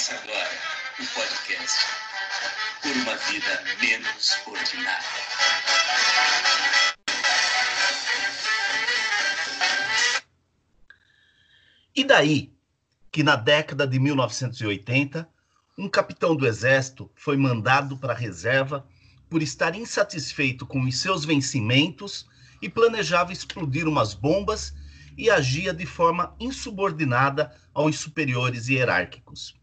Começa agora o podcast Por uma Vida Menos Ordinária. E daí que na década de 1980, um capitão do exército foi mandado para a reserva por estar insatisfeito com os seus vencimentos e planejava explodir umas bombas e agia de forma insubordinada aos superiores hierárquicos.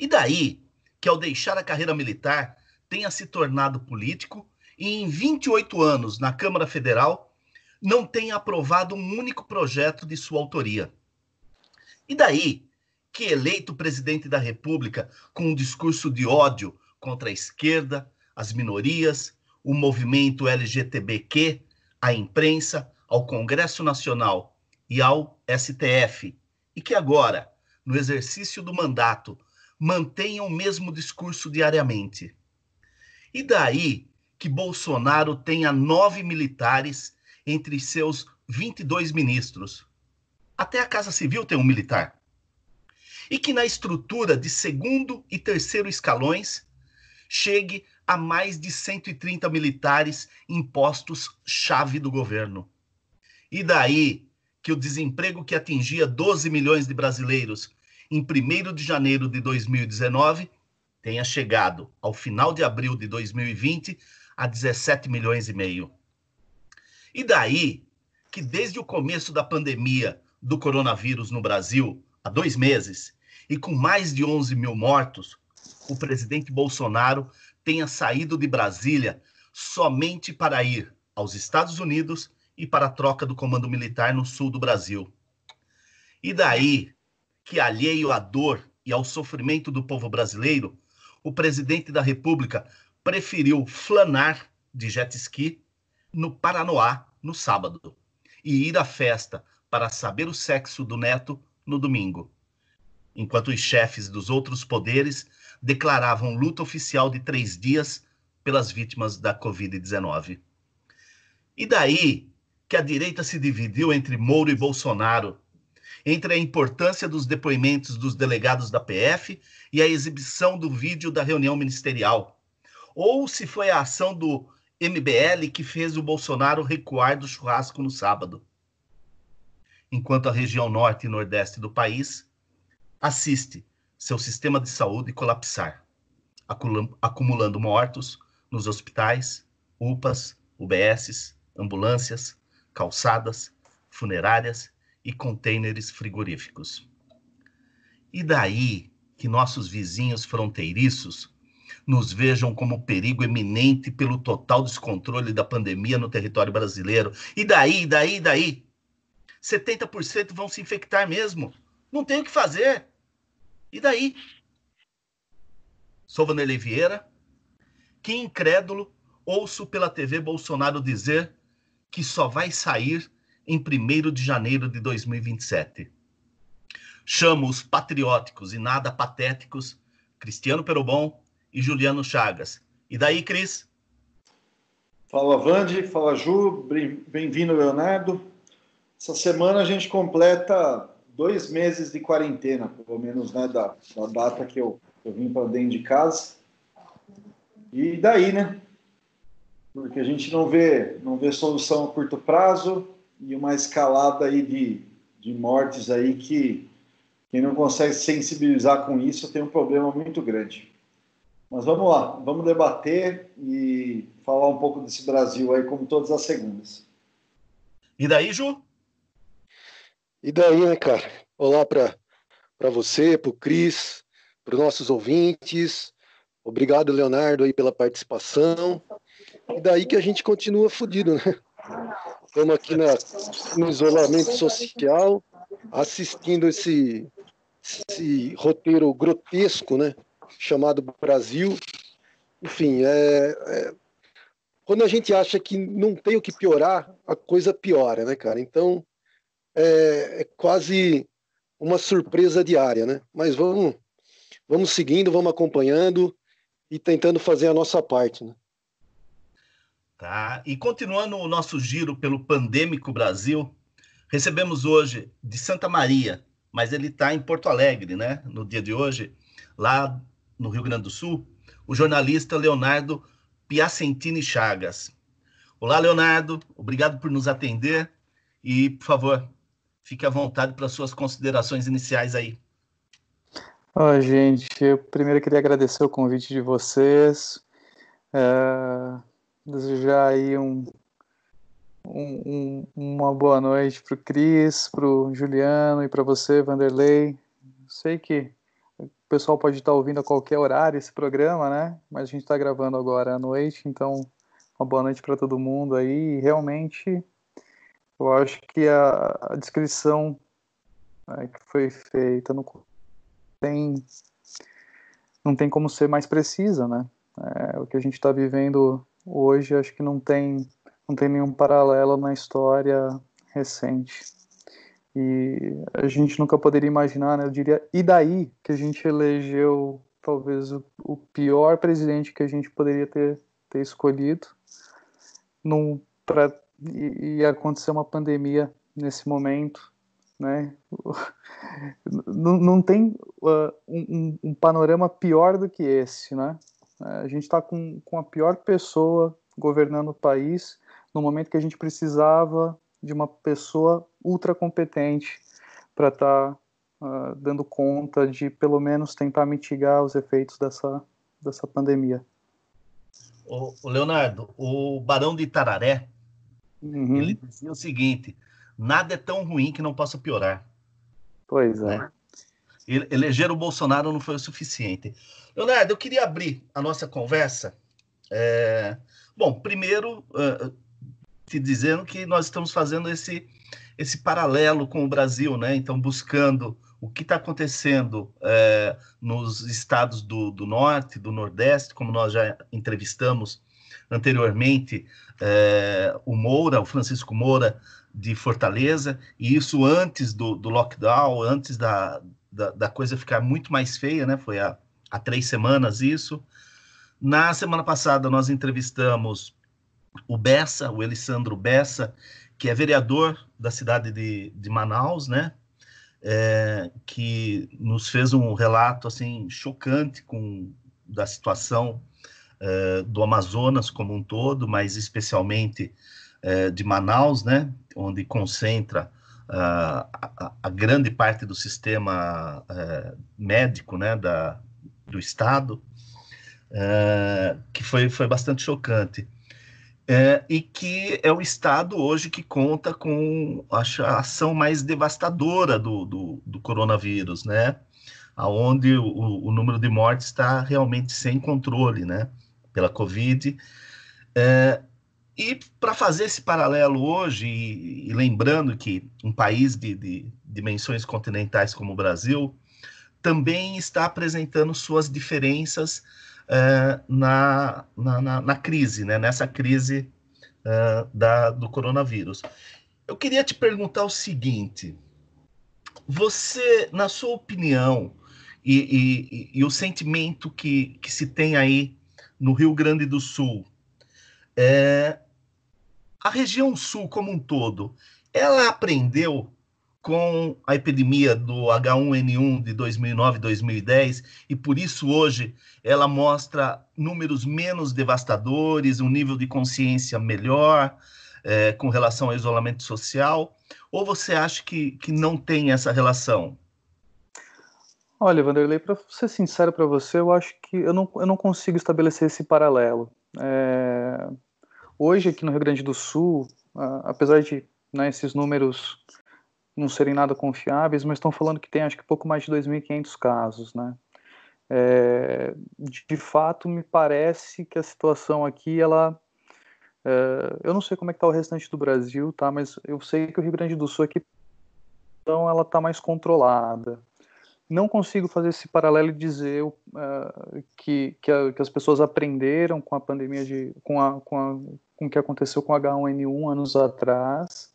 E daí que, ao deixar a carreira militar, tenha se tornado político e, em 28 anos na Câmara Federal, não tenha aprovado um único projeto de sua autoria. E daí que, eleito presidente da República com um discurso de ódio contra a esquerda, as minorias, o movimento LGTBQ, a imprensa, ao Congresso Nacional e ao STF, e que agora, no exercício do mandato, mantenham o mesmo discurso diariamente. E daí que Bolsonaro tenha nove militares entre seus 22 ministros. Até a Casa Civil tem um militar. E que na estrutura de segundo e terceiro escalões chegue a mais de 130 militares em postos-chave do governo. E daí que o desemprego que atingia 12 milhões de brasileiros em 1 de janeiro de 2019 tenha chegado, ao final de abril de 2020, a 17 milhões e meio. E daí que, desde o começo da pandemia do coronavírus no Brasil, há dois meses, e com mais de 11 mil mortos, o presidente Bolsonaro tenha saído de Brasília somente para ir aos Estados Unidos e para a troca do comando militar no sul do Brasil. E daí que, alheio à dor e ao sofrimento do povo brasileiro, o presidente da República preferiu flanar de jet ski no Paranoá no sábado e ir à festa para saber o sexo do neto no domingo, enquanto os chefes dos outros poderes declaravam luta oficial de três dias pelas vítimas da Covid-19. E daí que a direita se dividiu entre Moro e Bolsonaro, entre a importância dos depoimentos dos delegados da PF e a exibição do vídeo da reunião ministerial, ou se foi a ação do MBL que fez o Bolsonaro recuar do churrasco no sábado. Enquanto a região norte e nordeste do país assiste seu sistema de saúde colapsar, acumulando mortos nos hospitais, UPAs, UBSs, ambulâncias, calçadas, funerárias e contêineres frigoríficos. E daí que nossos vizinhos fronteiriços nos vejam como perigo eminente pelo total descontrole da pandemia no território brasileiro. E daí, daí, daí? 70% vão se infectar mesmo. Não tem o que fazer. E daí? Sou Vanderlei Vieira, que incrédulo ouço pela TV Bolsonaro dizer que só vai sair em 1 de janeiro de 2027. Chamo os patrióticos e nada patéticos Cristiano Perobon e Juliano Chagas. E daí, Cris? Fala, Vande. Fala, Ju. Bem-vindo, Leonardo. Essa semana a gente completa dois meses de quarentena, pelo menos, né, da, da data que eu, eu vim para dentro de casa. E daí, né? Porque a gente não vê, não vê solução a curto prazo e uma escalada aí de, de mortes aí que quem não consegue sensibilizar com isso tem um problema muito grande. Mas vamos lá, vamos debater e falar um pouco desse Brasil aí, como todas as segundas. E daí, Ju? E daí, né, cara? Olá para você, para o Cris, para os nossos ouvintes. Obrigado, Leonardo, aí pela participação. E daí que a gente continua fodido, né? Estamos aqui na, no isolamento social, assistindo esse, esse roteiro grotesco, né? Chamado Brasil. Enfim, é, é, quando a gente acha que não tem o que piorar, a coisa piora, né, cara? Então, é, é quase uma surpresa diária, né? Mas vamos, vamos seguindo, vamos acompanhando e tentando fazer a nossa parte, né? Tá. E continuando o nosso giro pelo pandêmico Brasil, recebemos hoje de Santa Maria, mas ele está em Porto Alegre, né? No dia de hoje, lá no Rio Grande do Sul, o jornalista Leonardo Piacentini Chagas. Olá, Leonardo, obrigado por nos atender e, por favor, fique à vontade para suas considerações iniciais aí. Oh, gente, eu primeiro queria agradecer o convite de vocês, é, desejar aí um, um, uma boa noite para o Cris, para o Juliano e para você, Vanderlei. Sei que o pessoal pode estar ouvindo a qualquer horário esse programa, né? Mas a gente está gravando agora à noite, então uma boa noite para todo mundo aí. E realmente, eu acho que a, a descrição né, que foi feita no tem não tem como ser mais precisa, né? É, o que a gente está vivendo hoje, acho que não tem não tem nenhum paralelo na história recente. E a gente nunca poderia imaginar, né? Eu diria, e daí que a gente elegeu talvez o, o pior presidente que a gente poderia ter, ter escolhido num, pra, e, e acontecer uma pandemia nesse momento, né? não, não tem uh, um, um, panorama pior do que esse, né? A gente está com, com a pior pessoa governando o país no momento que a gente precisava de uma pessoa ultra competente para estar tá, uh, dando conta de pelo menos tentar mitigar os efeitos dessa, dessa pandemia. O, o Leonardo, o Barão de Itararé, uhum. ele dizia o seguinte: nada é tão ruim que não possa piorar. Pois é. Né? Eleger o Bolsonaro não foi o suficiente. Leonardo, eu queria abrir a nossa conversa. É... Bom, primeiro, uh, te dizendo que nós estamos fazendo esse, esse paralelo com o Brasil, né? Então, buscando o que está acontecendo é, nos estados do, do, norte, do nordeste, como nós já entrevistamos anteriormente, é, o Moura, o Francisco Moura, de Fortaleza, e isso antes do, do lockdown, antes da, da, da, coisa ficar muito mais feia, né? Foi há, há três semanas isso. Na semana passada, nós entrevistamos o Bessa, o Elisandro Bessa, que é vereador da cidade de, de Manaus, né? é, que nos fez um relato assim chocante com da situação é, do Amazonas como um todo, mas especialmente é, de Manaus, né, onde concentra a, a, grande parte do sistema é, médico, né, da, do estado, é, que foi, foi bastante chocante é, e que é o Estado hoje que conta com acho, a ação mais devastadora do, do, do coronavírus, né? Onde o, o, número de mortes está realmente sem controle, né? Pela Covid. É, e para fazer esse paralelo hoje, e, e, lembrando que um país de, de dimensões continentais como o Brasil também está apresentando suas diferenças uh, na, na, na, na, crise, né? nessa crise uh, da, do coronavírus. Eu queria te perguntar o seguinte: você, na sua opinião, e, e, e, o sentimento que, que se tem aí no Rio Grande do Sul, é, a região sul como um todo, ela aprendeu com a epidemia do H1N1 de 2009 e 2010, e por isso hoje ela mostra números menos devastadores, um nível de consciência melhor é, com relação ao isolamento social? Ou você acha que, que não tem essa relação? Olha, Vanderlei, para ser sincero para você, eu acho que eu não, eu não consigo estabelecer esse paralelo. É... Hoje, aqui no Rio Grande do Sul, apesar de né, esses números não serem nada confiáveis, mas estão falando que tem acho que pouco mais de 2.500 casos, né? É, de fato, me parece que a situação aqui, ela, é, eu não sei como é que está o restante do Brasil, tá? Mas eu sei que o Rio Grande do Sul aqui, então, ela está mais controlada. Não consigo fazer esse paralelo e dizer uh, que, que, a, que, as pessoas aprenderam com a pandemia de, com a, com a, com o que aconteceu com H1N1 anos atrás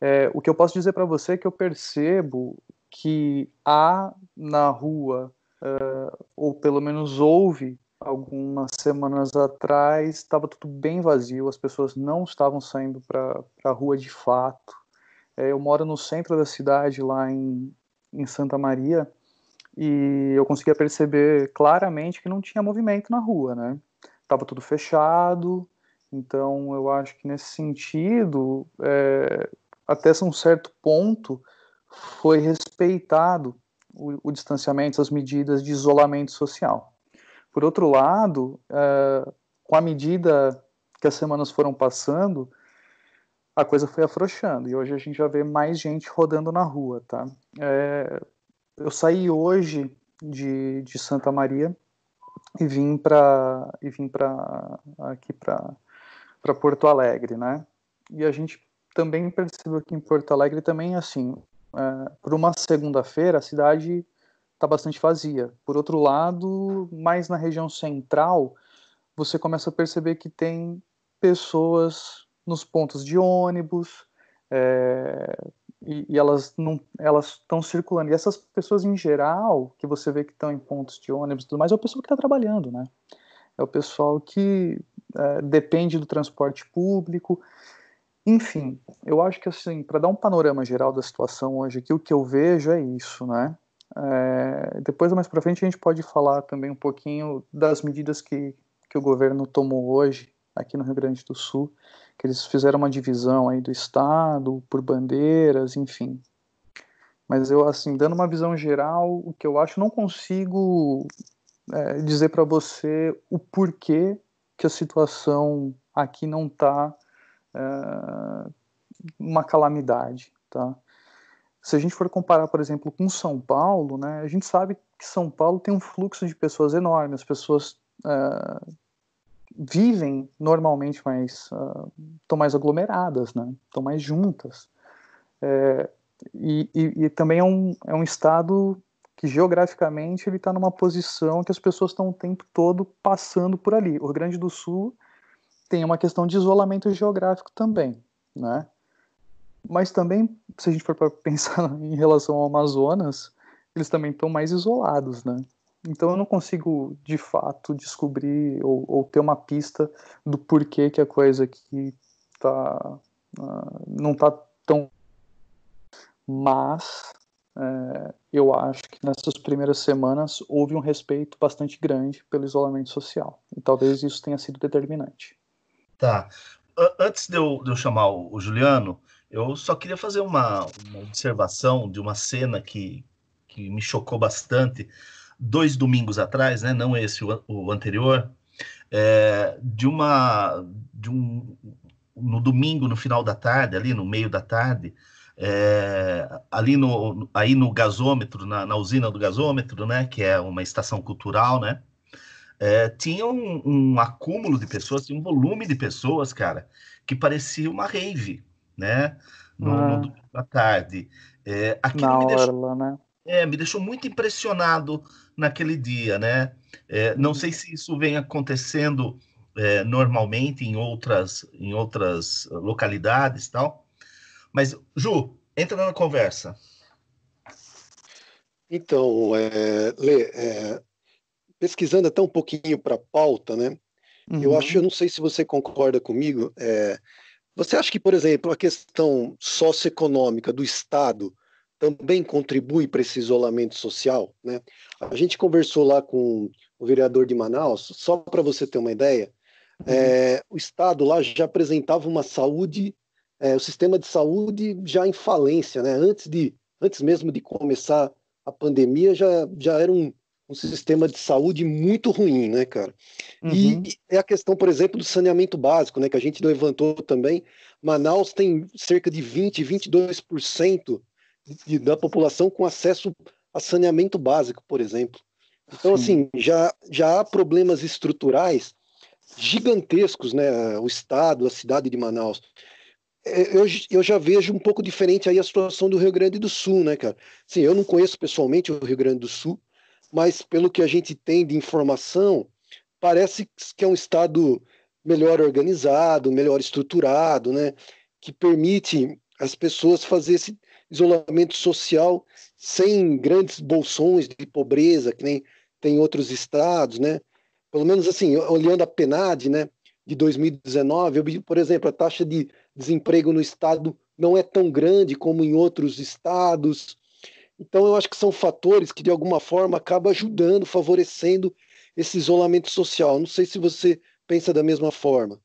é, o que eu posso dizer para você é que eu percebo que há na rua, uh, ou pelo menos houve algumas semanas atrás, estava tudo bem vazio, as pessoas não estavam saindo para a rua de fato. É, eu moro no centro da cidade, lá em, em Santa Maria, e eu conseguia perceber claramente que não tinha movimento na rua, né? Tava tudo fechado, então eu acho que nesse sentido, é, até um certo ponto, foi respeitado o, o, distanciamento, as medidas de isolamento social. Por outro lado, é, com a medida que as semanas foram passando, a coisa foi afrouxando e hoje a gente já vê mais gente rodando na rua, tá? É, eu saí hoje de, de Santa Maria e vim para e vim para aqui para para Porto Alegre, né? E a gente também percebeu que em Porto Alegre também assim, é, por uma segunda-feira a cidade está bastante vazia. Por outro lado, mais na região central, você começa a perceber que tem pessoas nos pontos de ônibus, é, e, e, elas não elas estão circulando. E essas pessoas em geral, que você vê que estão em pontos de ônibus e tudo mais, é o pessoal que está trabalhando, né? É o pessoal que é, depende do transporte público. Enfim, eu acho que assim, para dar um panorama geral da situação hoje aqui, o que eu vejo é isso, né? É, depois, mais para frente, a gente pode falar também um pouquinho das medidas que, que o governo tomou hoje aqui no Rio Grande do Sul, que eles fizeram uma divisão aí do estado por bandeiras, enfim. Mas eu assim, dando uma visão geral, o que eu acho, não consigo é, dizer para você o porquê que a situação aqui não está é, uma calamidade, tá? Se a gente for comparar, por exemplo, com São Paulo, né, a gente sabe que São Paulo tem um fluxo de pessoas enorme, as pessoas é, vivem normalmente mais estão uh, mais aglomeradas, né? Estão mais juntas. É, e, e, e, também é um, é um estado que geograficamente ele está numa posição que as pessoas estão o tempo todo passando por ali. O Rio Grande do Sul tem uma questão de isolamento geográfico também, né? Mas também, se a gente for pensar em relação ao Amazonas, eles também estão mais isolados, né? Então eu não consigo, de fato, descobrir ou, ou ter uma pista do porquê que a coisa aqui tá, uh, não está tão... Mas é, eu acho que nessas primeiras semanas houve um respeito bastante grande pelo isolamento social. E talvez isso tenha sido determinante. Tá. Antes de eu, de eu chamar o, Juliano, eu só queria fazer uma, uma observação de uma cena que, que me chocou bastante dois domingos atrás, né, não esse, o, o anterior, é, de uma de um no domingo no final da tarde, ali no meio da tarde, é, ali no aí no gasômetro, na, na, usina do gasômetro, né, que é uma estação cultural, né, é, tinha um, um, acúmulo de pessoas, tinha um volume de pessoas, cara, que parecia uma rave, né, no, ah. no domingo da tarde. É, aquilo na me orla, deixou, né? É, me deixou muito impressionado naquele dia, né? É, não sei se isso vem acontecendo é, normalmente em outras, em outras localidades tal, mas, Ju, entra na conversa. Então, é, Lê, é, pesquisando até um pouquinho para a pauta, né? Uhum. Eu acho, eu não sei se você concorda comigo, é, você acha que, por exemplo, a questão socioeconômica do Estado também contribui para esse isolamento social. Né? A gente conversou lá com o vereador de Manaus, só para você ter uma ideia, uhum. é, o Estado lá já apresentava uma saúde, é, o sistema de saúde já em falência, né? antes, de, antes mesmo de começar a pandemia, já, já era um, um sistema de saúde muito ruim, né, cara? Uhum. E é a questão, por exemplo, do saneamento básico, né, que a gente levantou também. Manaus tem cerca de 20, 22% de, da população com acesso a saneamento básico, por exemplo. Então, Sim. assim, já, já há problemas estruturais gigantescos, né? O Estado, a cidade de Manaus. É, eu, eu já vejo um pouco diferente aí a situação do Rio Grande do Sul, né, cara? Sim, eu não conheço pessoalmente o Rio Grande do Sul, mas pelo que a gente tem de informação, parece que é um Estado melhor organizado, melhor estruturado, né? Que permite as pessoas fazer esse, isolamento social sem grandes bolsões de pobreza, que nem tem outros estados, né? Pelo menos assim, olhando a PNAD, né, de 2019, eu, por exemplo, a taxa de desemprego no estado não é tão grande como em outros estados. Então, eu acho que são fatores que, de alguma forma, acabam ajudando, favorecendo esse isolamento social. Não sei se você pensa da mesma forma.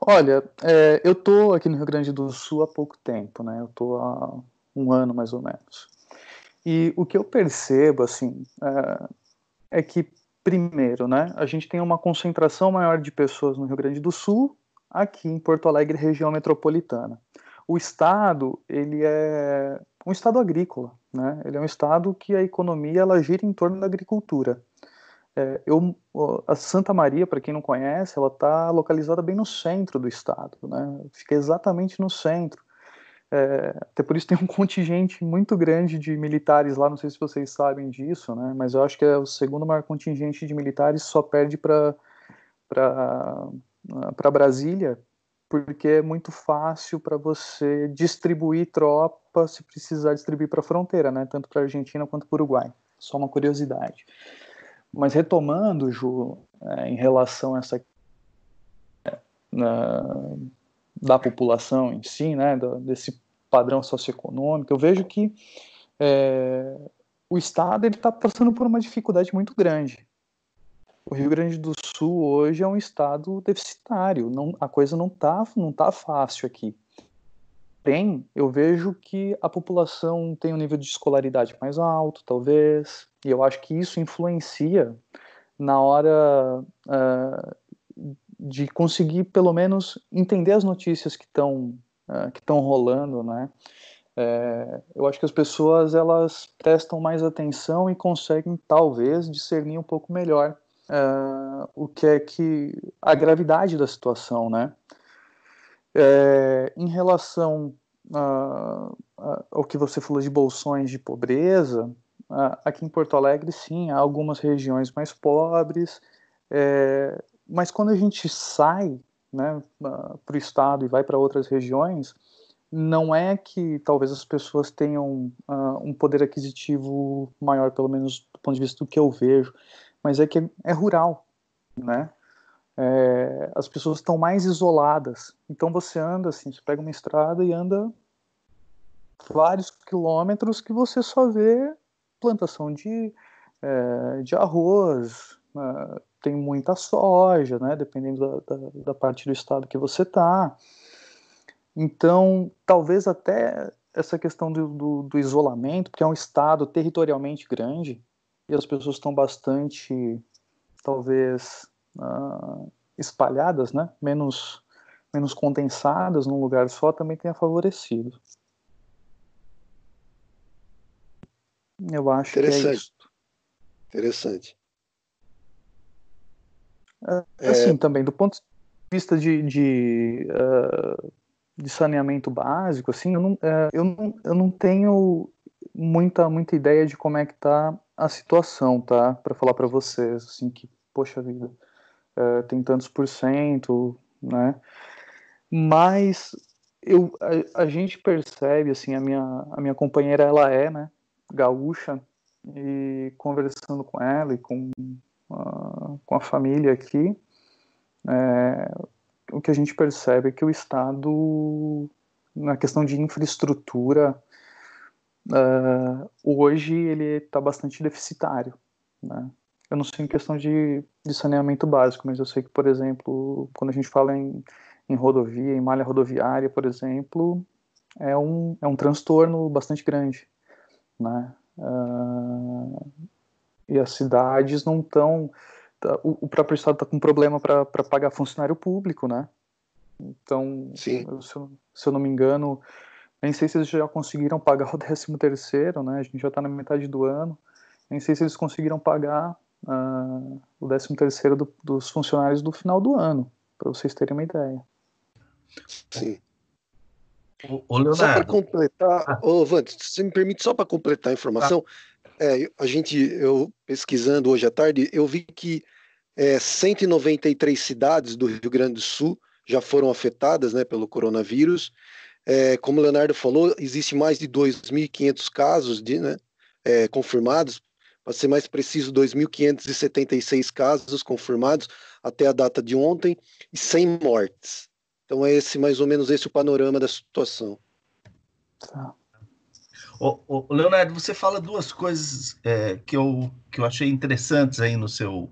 Olha, é, eu estou aqui no Rio Grande do Sul há pouco tempo, né? Eu estou há um ano mais ou menos. E o que eu percebo, assim, é, é, que, primeiro, né, a gente tem uma concentração maior de pessoas no Rio Grande do Sul, aqui em Porto Alegre, região metropolitana. O estado, ele é um estado agrícola, né? Ele é um estado que a economia ela gira em torno da agricultura. É, eu, a Santa Maria, para quem não conhece, ela está localizada bem no centro do estado, né? Fica exatamente no centro. É, até por isso tem um contingente muito grande de militares lá, não sei se vocês sabem disso, né? Mas eu acho que é o segundo maior contingente de militares, só perde para para Brasília, porque é muito fácil para você distribuir tropa se precisar distribuir para a fronteira, né? Tanto para a Argentina quanto para o Uruguai. Só uma curiosidade. Mas retomando, Ju, é, em relação a essa é, na, da população em si, né, do, desse padrão socioeconômico, eu vejo que é, o Estado está passando por uma dificuldade muito grande. O Rio Grande do Sul hoje é um estado deficitário, não, a coisa não está não tá fácil aqui. Porém, eu vejo que a população tem um nível de escolaridade mais alto, talvez, e eu acho que isso influencia na hora uh, de conseguir, pelo menos, entender as notícias que estão uh, que estão rolando, né? É, eu acho que as pessoas elas prestam mais atenção e conseguem talvez discernir um pouco melhor uh, o que é que a gravidade da situação, né? É, em relação uh, ao que você falou de bolsões de pobreza, aqui em Porto Alegre, sim, há algumas regiões mais pobres, é, mas quando a gente sai né, para o estado e vai para outras regiões, não é que talvez as pessoas tenham uh, um poder aquisitivo maior, pelo menos do ponto de vista do que eu vejo, mas é que é rural, né? É, as pessoas estão mais isoladas. Então você anda assim, você pega uma estrada e anda vários quilômetros que você só vê plantação de, é, de arroz, é, tem muita soja, né? Dependendo da, da, da parte do estado que você está. Então, talvez até essa questão do, do, do, isolamento, porque é um estado territorialmente grande e as pessoas estão bastante, talvez, uh, espalhadas, né? menos, menos condensadas num lugar só, também tenha favorecido. Eu acho que é isso. Interessante. É, assim, é... também, do ponto de vista de, de, uh, de saneamento básico, assim, eu não, uh, eu, não, eu não tenho muita, muita ideia de como é que tá a situação, tá? Para falar para vocês, assim, que, poxa vida, uh, tem tantos por cento, né? Mas eu, a, a, gente percebe, assim, a minha, a minha companheira, ela é, né, gaúcha, e conversando com ela e com, com a família aqui, é, o que a gente percebe é que o Estado, na questão de infraestrutura, uh, hoje ele está bastante deficitário. Né? Eu não sei em questão de, de, saneamento básico, mas eu sei que, por exemplo, quando a gente fala em, em rodovia, em malha rodoviária, por exemplo, é um, é um transtorno bastante grande. Né? Uh, e as cidades não estão. Tá, o, o, próprio Estado está com problema para pagar funcionário público, né? Então, Sim. Se, eu, se eu não me engano, nem sei se eles já conseguiram pagar o 13 terceiro, né? A gente já está na metade do ano. Nem sei se eles conseguiram pagar uh, o 13 terceiro do, dos funcionários do final do ano, para vocês terem uma ideia. Sim. O, Só para completar, ah. ô, Vante, você me permite só para completar a informação? Ah. É, a gente, eu pesquisando hoje à tarde, eu vi que é, 193 cidades do Rio Grande do Sul já foram afetadas né, pelo coronavírus. É, como o Leonardo falou, existe mais de 2.500 casos de, né, é, confirmados, para ser mais preciso, 2.576 casos confirmados até a data de ontem e 100 mortes. Então é esse mais ou menos esse o panorama da situação. Tá. Ô, ô, Leonardo, você fala duas coisas é, que, eu, que eu achei interessantes aí no seu,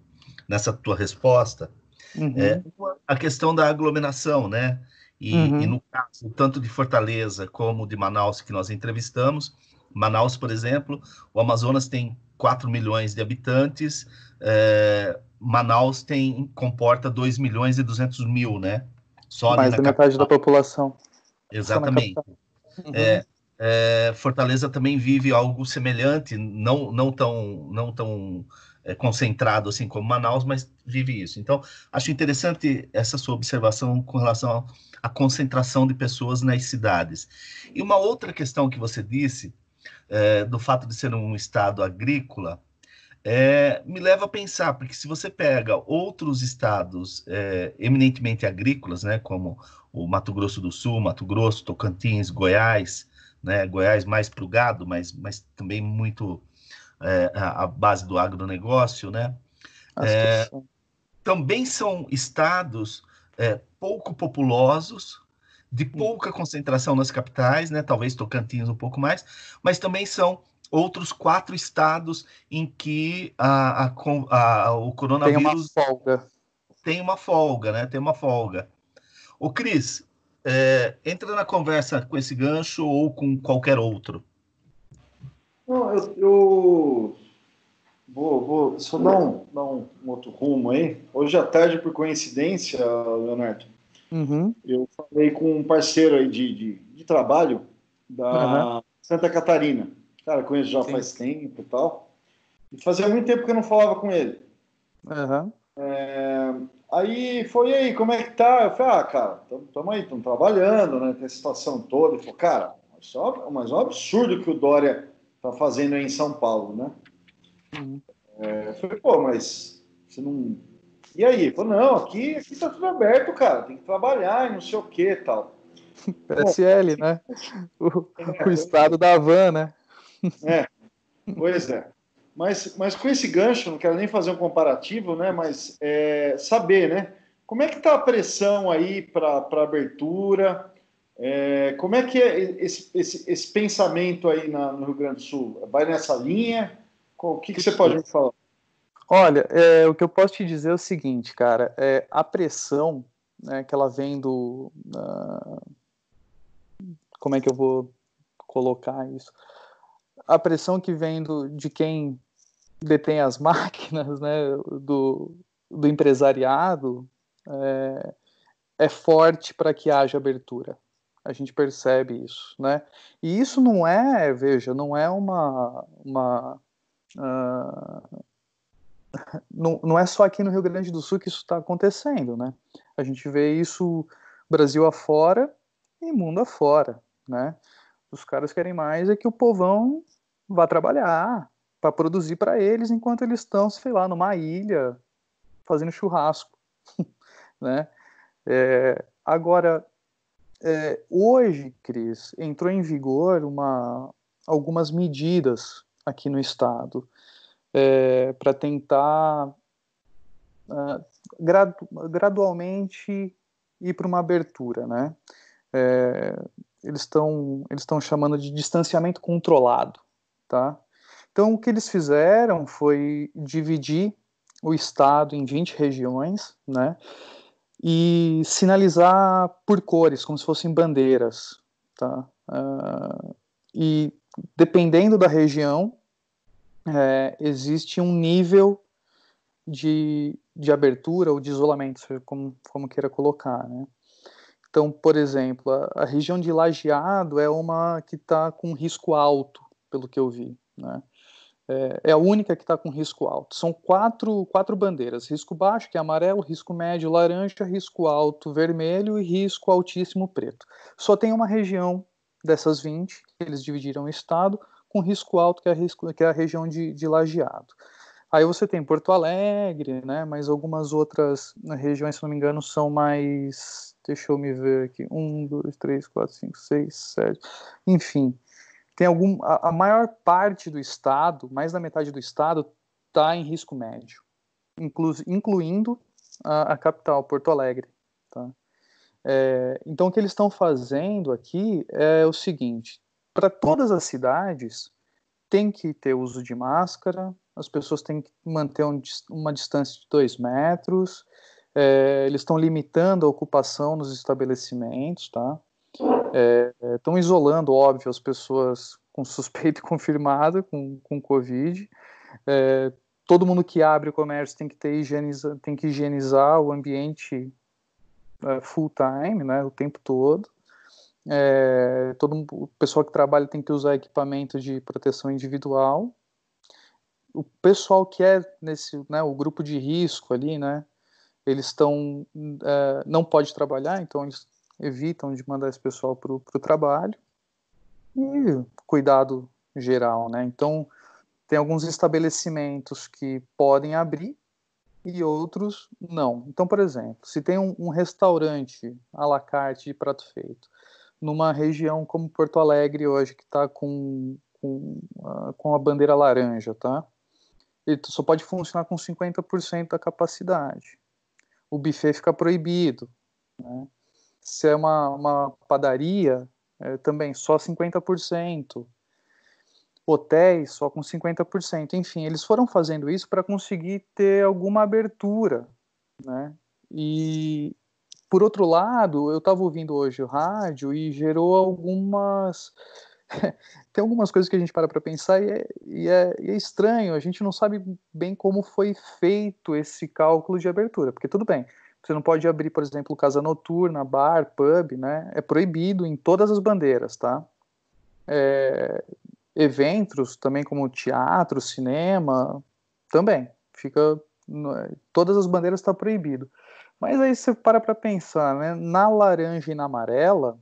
nessa tua resposta. Uhum. É, a questão da aglomeração, né? E, uhum. e, no caso, tanto de Fortaleza como de Manaus, que nós entrevistamos, Manaus, por exemplo, o Amazonas tem 4 milhões de habitantes, é, Manaus tem comporta 2 milhões e 200 mil, né? Só Mais da metade da população. Exatamente. Uhum. É, é, Fortaleza também vive algo semelhante, não, não tão, não tão é, concentrado assim como Manaus, mas vive isso. Então, acho interessante essa sua observação com relação à concentração de pessoas nas cidades. E uma outra questão que você disse, é, do fato de ser um estado agrícola, é, me leva a pensar, porque se você pega outros estados é, eminentemente agrícolas, né, como o Mato Grosso do Sul, Mato Grosso, Tocantins, Goiás, né, Goiás mais para o gado, mas, mas também muito é, a, base do agronegócio, né, é, também são estados é, pouco populosos, de pouca concentração nas capitais, né, talvez Tocantins um pouco mais, mas também são outros quatro estados em que a, a, a, o coronavírus tem uma folga. Tem uma folga, né? Tem uma folga. O Cris, é, entra na conversa com esse gancho ou com qualquer outro. Não, eu, eu vou, vou só dar um, dar um, outro rumo aí. Hoje à tarde, por coincidência, Leonardo, uhum. eu falei com um parceiro aí de, de, de trabalho da uhum. Santa Catarina. Cara, conheço já Sim. faz tempo e tal. E fazia muito tempo que eu não falava com ele. Uhum. É, aí foi aí, como é que tá? Eu falei, ah, cara, estamos aí, estamos trabalhando, né? Tem a situação toda. Ele falou, cara, mas é um absurdo que o Dória tá fazendo aí em São Paulo, né? Uhum. É, eu falei, pô, mas você não. E aí? Ele falou, não, aqui, aqui tá tudo aberto, cara, tem que trabalhar e não sei o que tal. PSL, né? O, é, o estado da van, né? É, pois é. Mas, mas com esse gancho, não quero nem fazer um comparativo, né? Mas é, saber, né? Como é que está a pressão aí para abertura? É, como é que é esse, esse, esse pensamento aí na, no Rio Grande do Sul? Vai nessa linha? O que, que você pode me falar? Olha, é, o que eu posso te dizer é o seguinte, cara, é, a pressão né, que ela vem do. Uh, como é que eu vou colocar isso? a pressão que vem do, de quem detém as máquinas, né, do, do empresariado, é, é forte para que haja abertura. A gente percebe isso, né? E isso não é, veja, não é uma, uma uh, não, não é só aqui no Rio Grande do Sul que isso está acontecendo, né? A gente vê isso Brasil afora e mundo afora, né? Os caras querem mais é que o povão vá trabalhar para produzir para eles enquanto eles estão, sei lá, numa ilha fazendo churrasco, né? É, agora, é, hoje, Cris, entrou em vigor uma, algumas medidas aqui no estado é, para tentar uh, gradu, gradualmente ir para uma abertura, né? É, eles estão eles estão chamando de distanciamento controlado tá? Então, o que eles fizeram foi dividir o estado em 20 regiões, né? E sinalizar por cores, como se fossem bandeiras, tá? Uh, e dependendo da região, é, existe um nível de, de abertura ou de isolamento, como, como queira colocar, né? Então, por exemplo, a, a região de Lajeado é uma que está com risco alto pelo que eu vi. Né? É, é a única que está com risco alto. São quatro, quatro bandeiras: risco baixo, que é amarelo, risco médio, laranja, risco alto, vermelho e risco altíssimo, preto. Só tem uma região dessas 20, que eles dividiram o estado, com risco alto, que é a, risco, que é a região de, de lajeado. Aí você tem Porto Alegre, né, mas algumas outras regiões, se não me engano, são mais. Deixa eu me ver aqui. Um, dois, três, quatro, cinco, seis, sete. Enfim, tem algum a, a, maior parte do estado, mais da metade do estado, está em risco médio, inclu, incluindo a, a, capital, Porto Alegre. Tá? É, então, o que eles estão fazendo aqui é o seguinte: para todas as cidades tem que ter uso de máscara, as pessoas têm que manter um, uma distância de dois metros, é, eles estão limitando a ocupação nos estabelecimentos, tá? Estão é, isolando, óbvio, as pessoas com suspeita confirmada com, com Covid. É, todo mundo que abre o comércio tem que ter higieniza, tem que higienizar o ambiente é, full time, né, o tempo todo. É, todo o pessoal que trabalha tem que usar equipamento de proteção individual. O pessoal que é nesse, né, o grupo de risco ali, né, eles estão, é, não pode trabalhar, então eles evitam de mandar esse pessoal para o trabalho. E cuidado geral, né? Então tem alguns estabelecimentos que podem abrir e outros não. Então, por exemplo, se tem um, um restaurante à la carte de prato feito numa região como Porto Alegre hoje, que está com, com, uh, com a bandeira laranja, tá? Ele só pode funcionar com 50% da capacidade. O buffet fica proibido. Né? Se é uma, uma padaria, é, também só 50%. Hotéis só com 50%. Enfim, eles foram fazendo isso para conseguir ter alguma abertura, né? E por outro lado, eu estava ouvindo hoje o rádio e gerou algumas. Tem algumas coisas que a gente para para pensar e é, e, é, e é, estranho, a gente não sabe bem como foi feito esse cálculo de abertura, porque tudo bem, você não pode abrir, por exemplo, casa noturna, bar, pub, né? É proibido em todas as bandeiras, tá? É, eventos também como teatro, cinema, também fica todas as bandeiras está proibido. Mas aí você para para pensar, né? Na laranja e na amarela,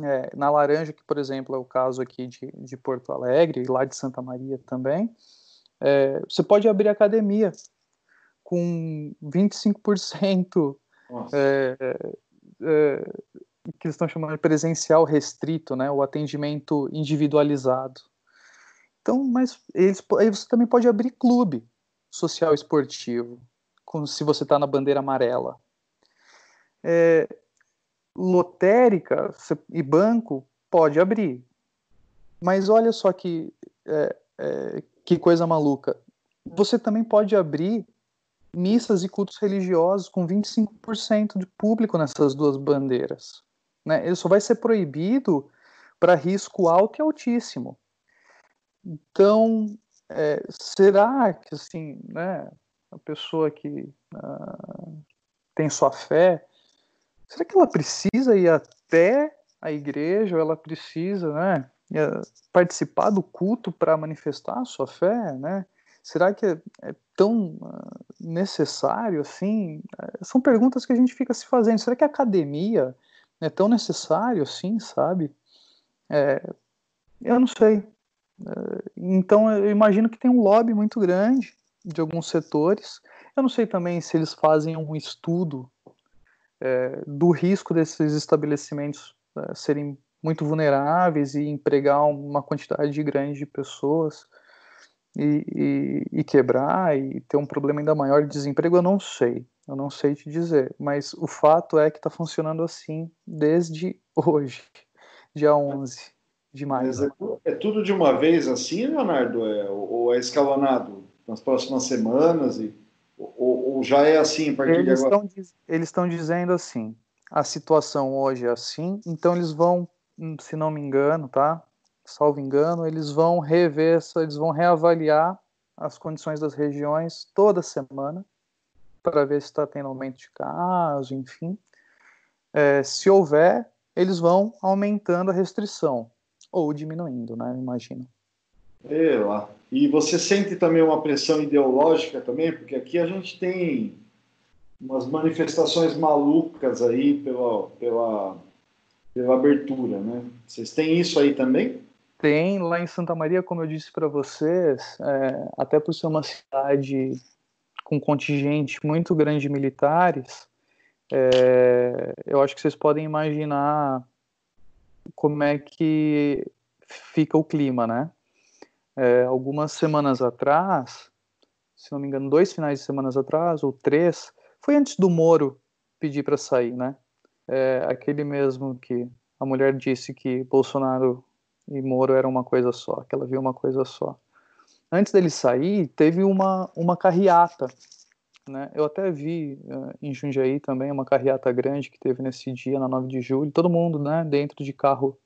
é, na laranja, que por exemplo é o caso aqui de, de Porto Alegre, e lá de Santa Maria também, é, você pode abrir academia com 25% é, é, é, que eles estão chamando de presencial restrito, né? O atendimento individualizado. Então, mas eles, aí você também pode abrir clube social esportivo com, se você está na bandeira amarela. É, lotérica e banco pode abrir. Mas olha só que, é, é, que coisa maluca. Você também pode abrir missas e cultos religiosos com 25% de público nessas duas bandeiras. Né? Ele só vai ser proibido para risco alto e altíssimo. Então, é, será que assim, né, a pessoa que uh, tem sua fé, será que ela precisa ir até a igreja, ou ela precisa, né, participar do culto para manifestar a sua fé, né? Será que é, é tão uh, necessário assim? Uh, são perguntas que a gente fica se fazendo. Será que a academia é tão necessário assim, sabe? É, eu não sei. É, então eu imagino que tem um lobby muito grande de alguns setores. Eu não sei também se eles fazem um estudo é, do risco desses estabelecimentos é, serem muito vulneráveis e empregar uma quantidade grande de pessoas e, e, e, quebrar e ter um problema ainda maior de desemprego, eu não sei. Eu não sei te dizer. Mas o fato é que está funcionando assim desde hoje, dia 11 de maio. É, é, tudo de uma vez assim, Leonardo? É, ou é escalonado? nas próximas semanas? E, ou, ou já é assim a partir eles de agora? Estão, eles estão dizendo assim, a situação hoje é assim, então eles vão, se não me engano, tá? Salvo engano, eles vão rever, eles vão reavaliar as condições das regiões toda semana para ver se está tendo aumento de casos, enfim. É, se houver, eles vão aumentando a restrição ou diminuindo, né? Imagino. Lá. E você sente também uma pressão ideológica também, porque aqui a gente tem umas manifestações malucas aí pela, pela, pela abertura, né? Vocês têm isso aí também? Tem, lá em Santa Maria, como eu disse para vocês, é, até por ser uma cidade com contingente muito grande de militares, é, eu acho que vocês podem imaginar como é que fica o clima, né? é, algumas semanas atrás, se não me engano, dois finais de semanas atrás, ou três, foi antes do Moro pedir para sair, né? É, aquele mesmo que a mulher disse que Bolsonaro e Moro era uma coisa só, que ela viu uma coisa só. Antes dele sair, teve uma, uma carreata, né? Eu até vi uh, em Jundiaí também uma carreata grande que teve nesse dia, na 9 de julho, todo mundo, né, dentro de carro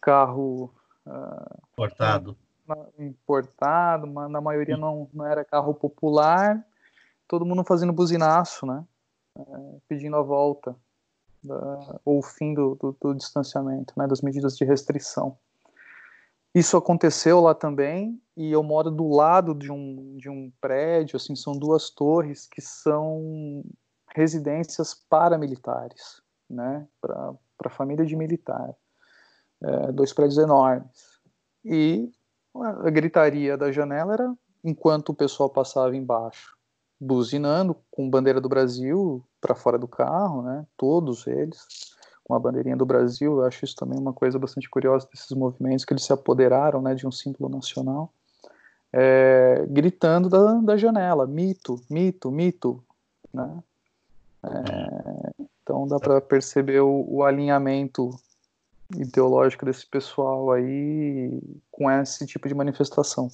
carro uh, importado. Importado, mas na maioria não, não era carro popular, todo mundo fazendo buzinaço, né? Uh, pedindo a volta da, ou o fim do, do, do, distanciamento, né, das medidas de restrição. Isso aconteceu lá também, e eu moro do lado de um, de um prédio, assim, são duas torres que são residências paramilitares, né, para família de militar. É, dois prédios enormes. E a gritaria da janela era enquanto o pessoal passava embaixo buzinando com bandeira do Brasil para fora do carro, né? Todos eles com a bandeirinha do Brasil. Eu acho isso também uma coisa bastante curiosa desses movimentos que eles se apoderaram, né, de um símbolo nacional, é, gritando da, da janela, mito, mito, mito, né? É, então dá para perceber o, o alinhamento ideológico desse pessoal aí com esse tipo de manifestação.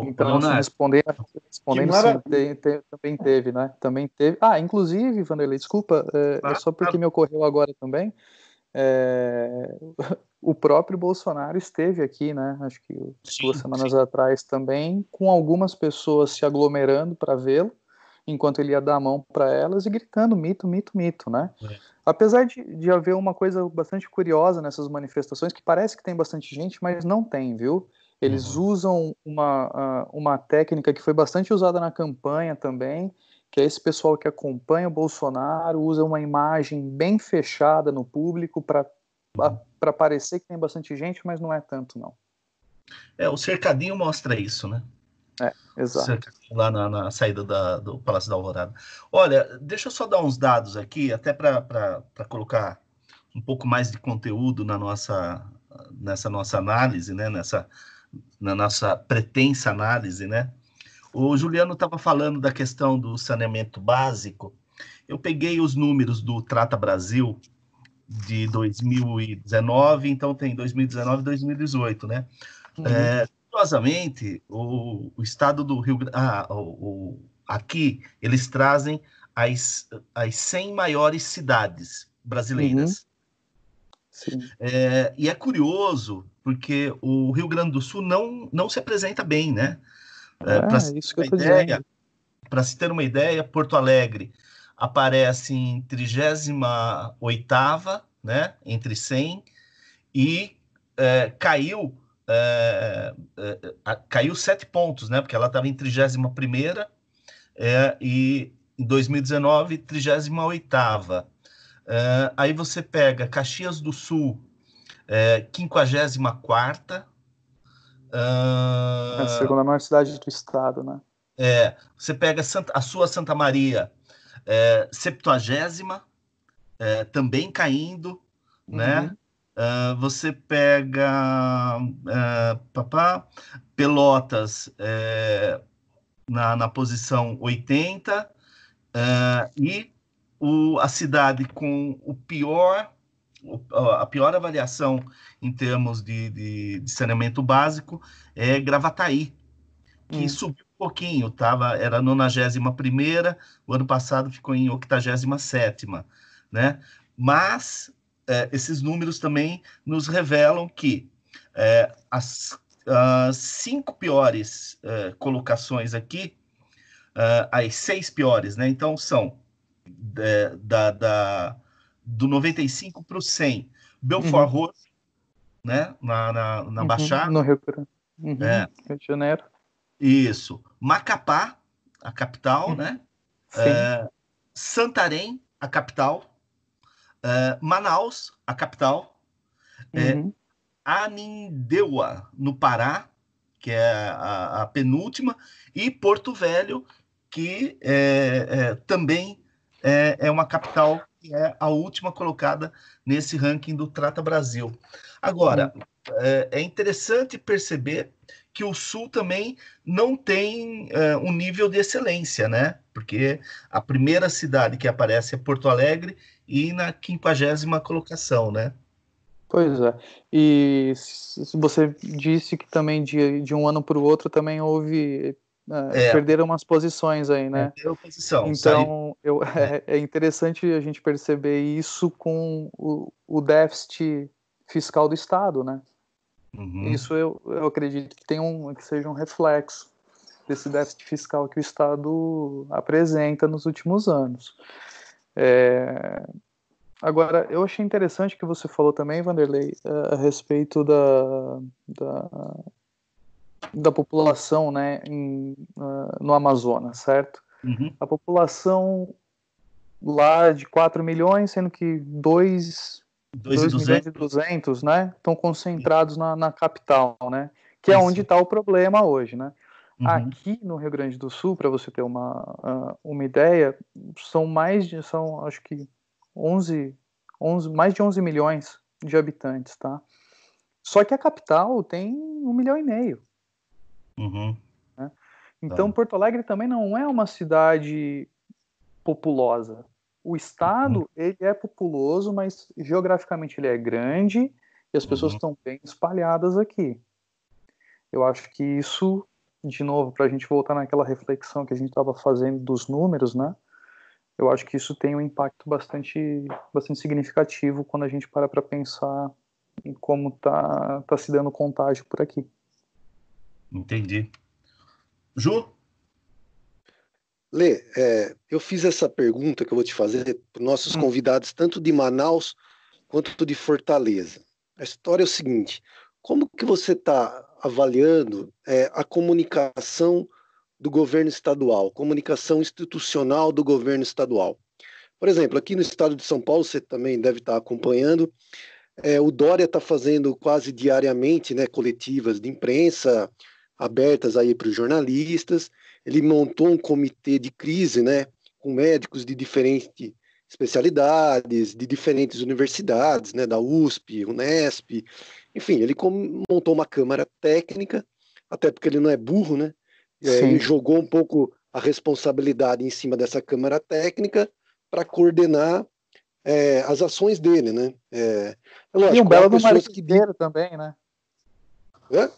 Então, assim, respondendo, respondendo sim, tem, tem, também teve, né? Também teve. Ah, inclusive, Vanderlei, desculpa, é, é só porque me ocorreu agora também. É, o próprio Bolsonaro esteve aqui, né? Acho que sim, duas semanas sim. atrás também, com algumas pessoas se aglomerando para vê-lo, enquanto ele ia dar a mão para elas e gritando mito, mito, mito, né? É. Apesar de, de haver uma coisa bastante curiosa nessas manifestações, que parece que tem bastante gente, mas não tem, viu? Eles uhum. usam uma, uma técnica que foi bastante usada na campanha também, que é esse pessoal que acompanha o Bolsonaro, usa uma imagem bem fechada no público para uhum. parecer que tem bastante gente, mas não é tanto, não. É, o cercadinho mostra isso, né? É, exato. Lá na, na saída da, do Palácio da Alvorada. Olha, deixa eu só dar uns dados aqui, até para colocar um pouco mais de conteúdo na nossa, nessa nossa análise, né? Nessa, na nossa pretensa análise, né? O Juliano estava falando da questão do saneamento básico. Eu peguei os números do Trata Brasil de 2019, então tem 2019 e 2018, né? Uhum. É, curiosamente, o, o, estado do Rio ah, o, o, aqui eles trazem as, as 100 maiores cidades brasileiras. Uhum. É, e é curioso porque o Rio Grande do Sul não, não se apresenta bem, né? É, para se, se ter uma ideia, Porto Alegre aparece em 38 né, entre 100, e é, caiu é, é, caiu sete pontos, né, porque ela estava em 31 é, e em 2019, 38 é, aí você pega Caxias do Sul, é, 54 uh, é a segunda maior cidade do estado, né? É, você pega Santa, a sua Santa Maria, é, 70 é, também caindo, né? uhum. né? Uh, você pega uh, papá, Pelotas é, na, na posição 80 uh, e o, a cidade com o pior a pior avaliação em termos de, de, de saneamento básico é Gravataí, que hum. subiu um pouquinho, tava, era a 91 o ano passado ficou em 87 né? Mas é, esses números também nos revelam que é, as, as, cinco piores é, colocações aqui, é, as seis piores, né? Então são é, da, da do 95 para o 100. Belfort uhum. Roxo, né? Na, na, na uhum, Baixada. No Rio, uhum, é. Rio de Janeiro. Isso. Macapá, a capital, uhum. né? É, Santarém, a capital. É, Manaus, a capital. É, uhum. Anindeua, no Pará, que é a, a, penúltima. E Porto Velho, que é, é também é, é uma capital que é a última colocada nesse ranking do Trata Brasil. Agora, é, é interessante perceber que o Sul também não tem é, um nível de excelência, né? Porque a primeira cidade que aparece é Porto Alegre e na quinquagésima colocação, né? Pois é. E você disse que também de, de um ano para o outro também houve. É, é. Perderam umas posições aí, né? Perdeu posição. Então, eu, é, é, interessante a gente perceber isso com o, o déficit fiscal do Estado, né? Uhum. Isso eu, eu acredito que tem um que seja um reflexo desse déficit fiscal que o Estado apresenta nos últimos anos. É, Agora, eu achei interessante que você falou também, Vanderlei, a respeito da, da, da população né, em, uh, no Amazonas, certo? Uhum. A população lá de 4 milhões, sendo que 2, 2, milhões e 200 né, estão concentrados na, na capital, né? Que é Isso. onde está o problema hoje, né? Uhum. Aqui no Rio Grande do Sul, para você ter uma, uh, uma ideia, são mais de, são acho que 11, 11, mais de 11 milhões de habitantes, tá? Só que a capital tem um milhão e meio. Uhum. Né? Então, tá. Porto Alegre também não é uma cidade populosa. O estado, uhum. ele é populoso, mas geograficamente ele é grande e as pessoas uhum. estão bem espalhadas aqui. Eu acho que isso, de novo, para a gente voltar naquela reflexão que a gente estava fazendo dos números, né? eu acho que isso tem um impacto bastante, bastante significativo quando a gente para para pensar em como tá, tá se dando contágio por aqui. Entendi. Ju? Lê, é, eu fiz essa pergunta que eu vou te fazer para nossos hum. convidados, tanto de Manaus quanto de Fortaleza. A história é o seguinte: como que você está avaliando é, a comunicação do governo estadual, comunicação institucional do governo estadual. Por exemplo, aqui no estado de São Paulo, você também deve estar acompanhando, é, o Dória está fazendo quase diariamente né, coletivas de imprensa abertas aí para os jornalistas. Ele montou um comitê de crise, né, com médicos de diferentes especialidades, de diferentes universidades, né, da USP, Unesp, enfim, ele montou uma câmara técnica, até porque ele não é burro, né? É, jogou um pouco a responsabilidade em cima dessa Câmara Técnica para coordenar é, as ações dele, né? É, é lógico, e um belo um marqueteiro que... também, né? É?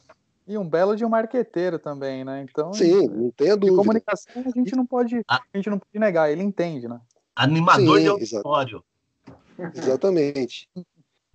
E um belo de um marqueteiro também, né? Então, Sim, não tenha dúvida. comunicação a gente não pode, a gente não pode negar, ele entende, né? Animador Sim, de auditório. Exatamente.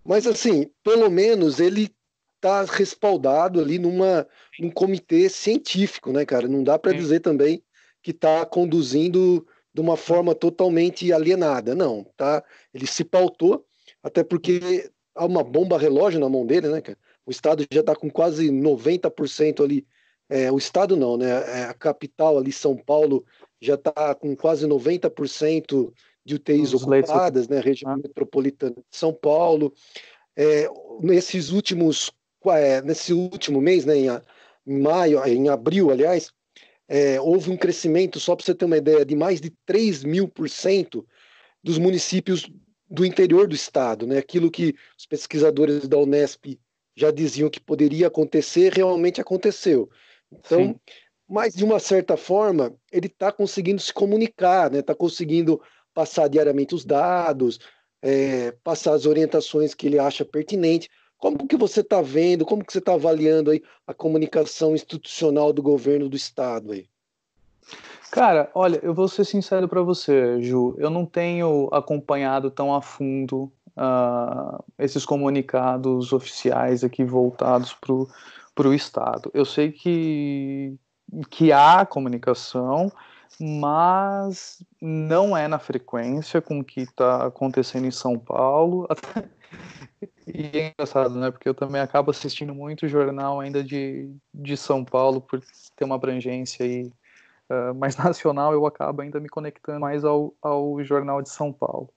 Mas assim, pelo menos ele está respaldado ali numa um comitê científico, né, cara? Não dá para dizer também que está conduzindo de uma forma totalmente alienada, não, tá? Ele se pautou, até porque há uma bomba relógio na mão dele, né, cara? O estado já está com quase 90% ali, é, o estado não, né? É, a capital ali, São Paulo, já está com quase 90% de UTIs Os ocupadas, leitos. né? Região ah. metropolitana de São Paulo. É, nesses últimos é, nesse último mês, né, em, em maio, em abril, aliás, é, houve um crescimento, só para você ter uma ideia, de mais de 3 mil por cento dos municípios do interior do estado. Né? Aquilo que os pesquisadores da Unesp já diziam que poderia acontecer, realmente aconteceu. Então, Sim. mas de uma certa forma, ele está conseguindo se comunicar, está né? Tá conseguindo passar diariamente os dados, é, passar as orientações que ele acha pertinente. Como que você está vendo, como que você está avaliando aí a comunicação institucional do governo do estado aí? Cara, olha, eu vou ser sincero para você, Ju, eu não tenho acompanhado tão a fundo uh, esses comunicados oficiais aqui voltados para o estado. Eu sei que que há comunicação, mas não é na frequência com que está acontecendo em São Paulo. E é engraçado, né? Porque eu também acabo assistindo muito jornal ainda de, de São Paulo, por ter uma abrangência aí uh, mais nacional, eu acabo ainda me conectando mais ao, ao jornal de São Paulo.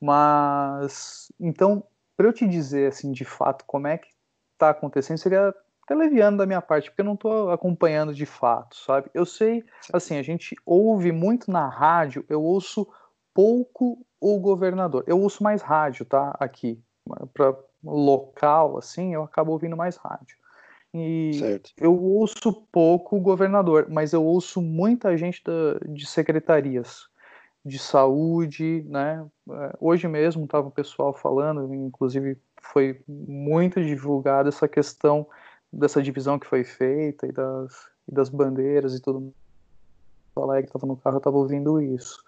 Mas, então, para eu te dizer, assim, de fato, como é que está acontecendo, seria até leviano da minha parte, porque eu não estou acompanhando de fato, sabe? Eu sei, assim, a gente ouve muito na rádio, eu ouço pouco o governador. Eu ouço mais rádio, tá? Aqui, para local, assim, eu acabo ouvindo mais rádio. E certo. eu ouço pouco o governador, mas eu ouço muita gente da, de secretarias. De saúde, né? É, hoje mesmo estava o pessoal falando, inclusive foi muito divulgada essa questão dessa divisão que foi feita e das, e das bandeiras e tudo. O Alegre estava no carro, estava ouvindo isso.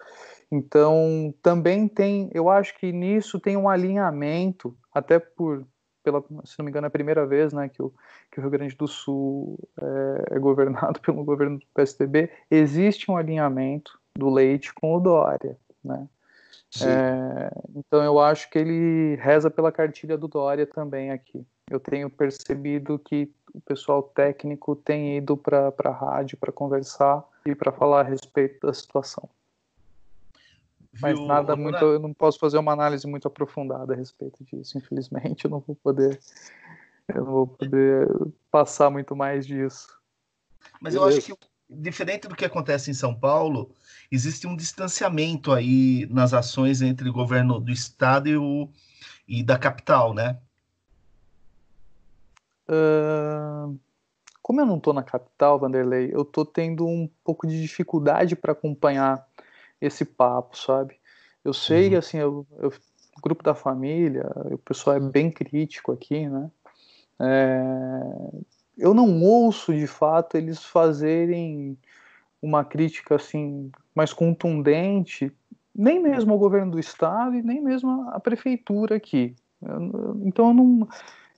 Então, também tem, eu acho que nisso tem um alinhamento, até por, pela, se não me engano, é a primeira vez né, que, o, que o Rio Grande do Sul é, é governado pelo governo do PSDB, existe um alinhamento do Leite com o Dória, né? É, então eu acho que ele reza pela cartilha do Dória também aqui. Eu tenho percebido que o pessoal técnico tem ido para a rádio para conversar e para falar a respeito da situação. Mas Viu, nada muito, eu não posso fazer uma análise muito aprofundada a respeito disso, infelizmente, eu não vou poder, eu não vou poder passar muito mais disso. Mas eu acho que diferente do que acontece em São Paulo, existe um distanciamento aí nas ações entre o governo do estado e, o, e da capital, né? Uh, como eu não estou na capital, Vanderlei, eu estou tendo um pouco de dificuldade para acompanhar esse papo, sabe? Eu sei, uhum. assim, eu, eu, o grupo da família, o pessoal é bem crítico aqui, né? É, eu não ouço de fato eles fazerem uma crítica assim mais contundente, nem mesmo ao governo do estado e nem mesmo à prefeitura aqui. Eu, então eu não,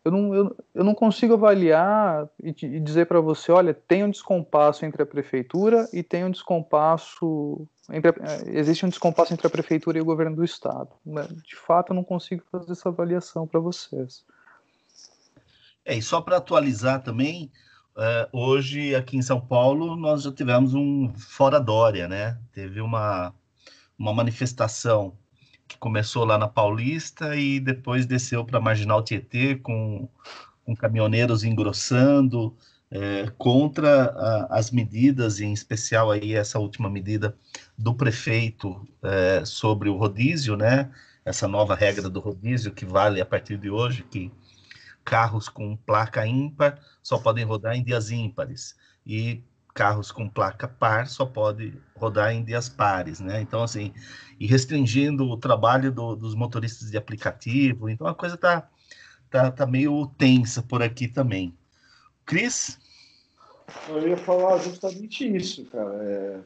eu não, eu, eu não consigo avaliar e, e dizer para você, olha, tem um descompasso entre a prefeitura e tem um descompasso entre a, existe um descompasso entre a prefeitura e o governo do estado. De fato, eu não consigo fazer essa avaliação para vocês. É, e só para atualizar também, uh, hoje aqui em São Paulo nós já tivemos um Fora Dória, né? Teve uma, uma manifestação que começou lá na Paulista e depois desceu para Marginal Tietê com, com caminhoneiros engrossando é, contra a, as medidas, em especial aí essa última medida do prefeito é, sobre o rodízio, né? Essa nova regra do rodízio que vale a partir de hoje, que carros com placa ímpar só podem rodar em dias ímpares e carros com placa par só podem rodar em dias pares, né? Então, assim, e restringindo o trabalho do, dos motoristas de aplicativo, então a coisa tá, tá, tá meio tensa por aqui também. Cris? Eu ia falar justamente isso, cara. É,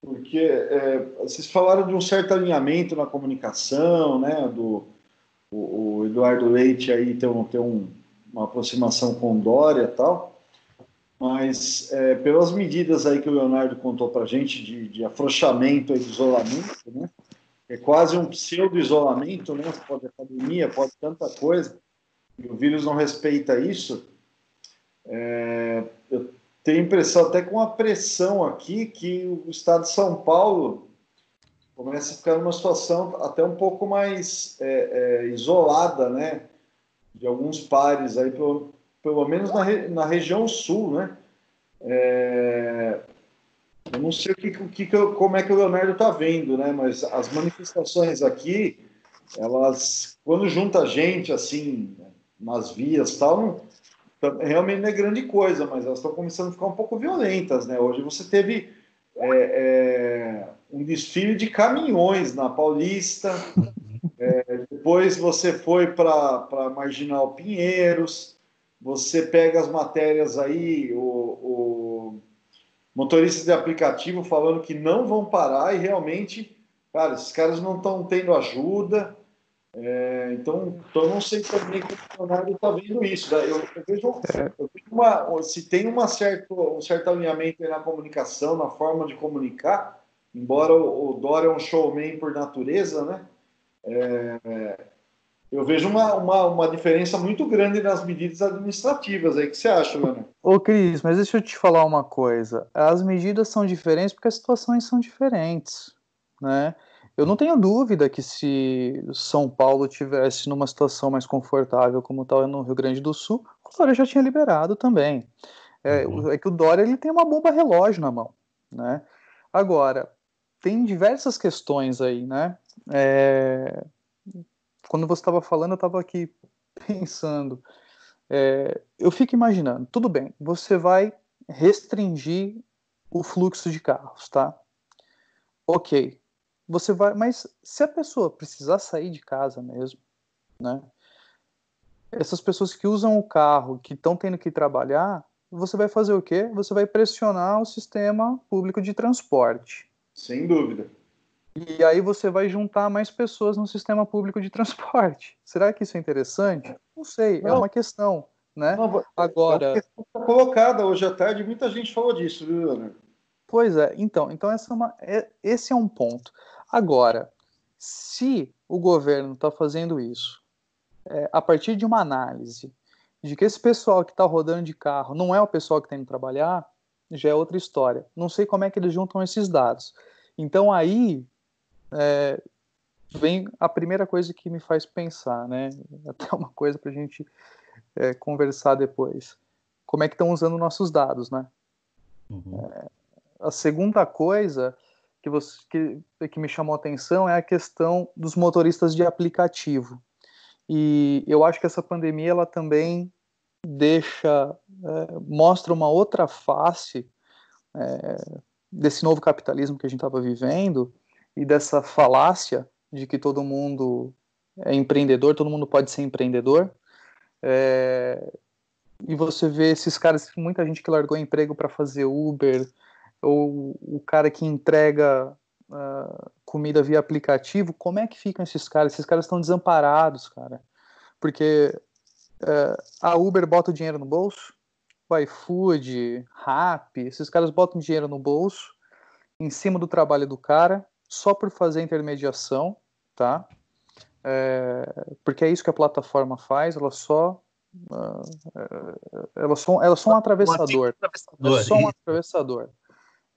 porque é, vocês falaram de um certo alinhamento na comunicação, né? Do, o, o Eduardo Leite aí tem, um, tem um, uma aproximação com Dória e tal, mas é, pelas medidas aí que o Leonardo contou para gente de, de afrouxamento e de isolamento, né? É quase um pseudo-isolamento, né? Pode academia, pode tanta coisa, e o vírus não respeita isso. É, eu tenho a impressão, até com a pressão aqui, que o estado de São Paulo começa a ficar numa situação até um pouco mais é, é, isolada, né? De alguns pares aí, pelo, pelo menos na, na região sul, né? É, eu não sei o que, o que, como é que o Leonardo está vendo, né? Mas as manifestações aqui, elas, quando junta gente assim, nas vias tal, não, realmente não é grande coisa, mas elas estão começando a ficar um pouco violentas, né? Hoje você teve é, é, um desfile de caminhões na Paulista. É, depois você foi para Marginal Pinheiros. Você pega as matérias aí, o, o motoristas de aplicativo falando que não vão parar e realmente, cara, esses caras não estão tendo ajuda. É, então, então, eu não sei também como o Leonardo está vendo isso. Né? Eu, eu, vejo, eu vejo uma, se tem uma certo, um certo alinhamento na comunicação, na forma de comunicar, embora o, o Dória é um showman por natureza, né? É, eu vejo uma, uma, uma, diferença muito grande nas medidas administrativas aí. O que você acha, Leonardo? Ô, Cris, mas deixa eu te falar uma coisa. As medidas são diferentes porque as situações são diferentes, né? Eu não tenho dúvida que se São Paulo tivesse numa situação mais confortável como tal no Rio Grande do Sul, o Dória já tinha liberado também. É, uhum. é que o Dória ele tem uma bomba relógio na mão, né? Agora, tem diversas questões aí, né? É, quando você estava falando, eu estava aqui pensando. É, eu fico imaginando, tudo bem, você vai restringir o fluxo de carros, tá? Ok, você vai, mas se a pessoa precisar sair de casa mesmo, né? Essas pessoas que usam o carro, que estão tendo que trabalhar, você vai fazer o quê? Você vai pressionar o sistema público de transporte. Sem dúvida. E aí você vai juntar mais pessoas no sistema público de transporte. Será que isso é interessante? Não sei, é Não. é uma questão, né? Não, Agora, é uma questão tá colocada hoje à tarde, muita gente falou disso, viu, Leonardo? Pois é, então, então essa é uma, é, esse é um ponto. Agora, se o governo está fazendo isso é, a partir de uma análise de que esse pessoal que está rodando de carro não é o pessoal que tem que trabalhar, já é outra história. Não sei como é que eles juntam esses dados. Então aí é, vem a primeira coisa que me faz pensar, né? Até uma coisa para a gente é, conversar depois. Como é que estão usando nossos dados, né? Uhum. É, a segunda coisa que, você, que, que me chamou a atenção é a questão dos motoristas de aplicativo. E eu acho que essa pandemia ela também deixa, é, mostra uma outra face é, desse novo capitalismo que a gente estava vivendo e dessa falácia de que todo mundo é empreendedor, todo mundo pode ser empreendedor. É, e você vê esses caras, muita gente que largou emprego para fazer Uber, ou o cara que entrega uh, comida via aplicativo, como é que ficam esses caras? Esses caras estão desamparados, cara. Porque uh, a Uber bota o dinheiro no bolso, o iFood, Rappi, esses caras botam dinheiro no bolso, em cima do trabalho do cara, só por fazer intermediação, tá? É, porque é isso que a plataforma faz, ela só uh, elas são, elas são um atravessador. Elas são um atravessador.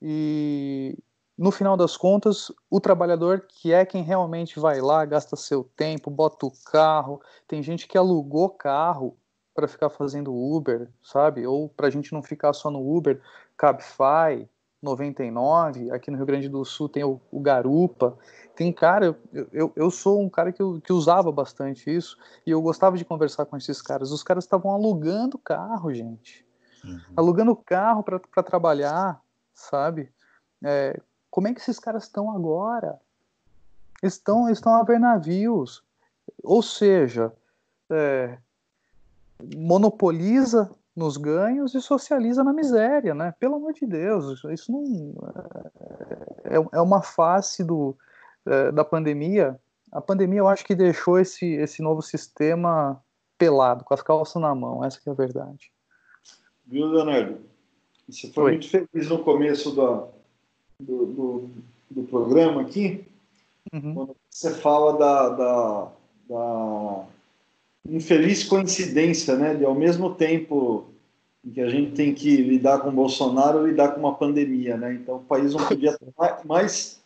E no final das contas, o trabalhador que é quem realmente vai lá, gasta seu tempo, bota o carro. Tem gente que alugou carro para ficar fazendo Uber, sabe? Ou para a gente não ficar só no Uber, Cabify, 99. Aqui no Rio Grande do Sul tem o, o Garupa. Tem cara, eu, eu, eu sou um cara que, que usava bastante isso e eu gostava de conversar com esses caras. Os caras estavam alugando carro, gente. Uhum. Alugando carro para trabalhar, sabe? É, como é que esses caras estão agora? Estão, estão a ver navios. Ou seja, é, monopoliza nos ganhos e socializa na miséria, né? Pelo amor de Deus, isso não é, é, é uma face do, é, da pandemia. A pandemia, eu acho que deixou esse, esse novo sistema pelado, com as calças na mão. Essa é a verdade. Viu, Leonardo? Você foi Oi. muito feliz no começo do, do, do, do programa aqui, uhum. quando você fala da, da, da, infeliz coincidência, né, de ao mesmo tempo que a gente tem que lidar com Bolsonaro, lidar com uma pandemia, né? Então o país não podia estar mais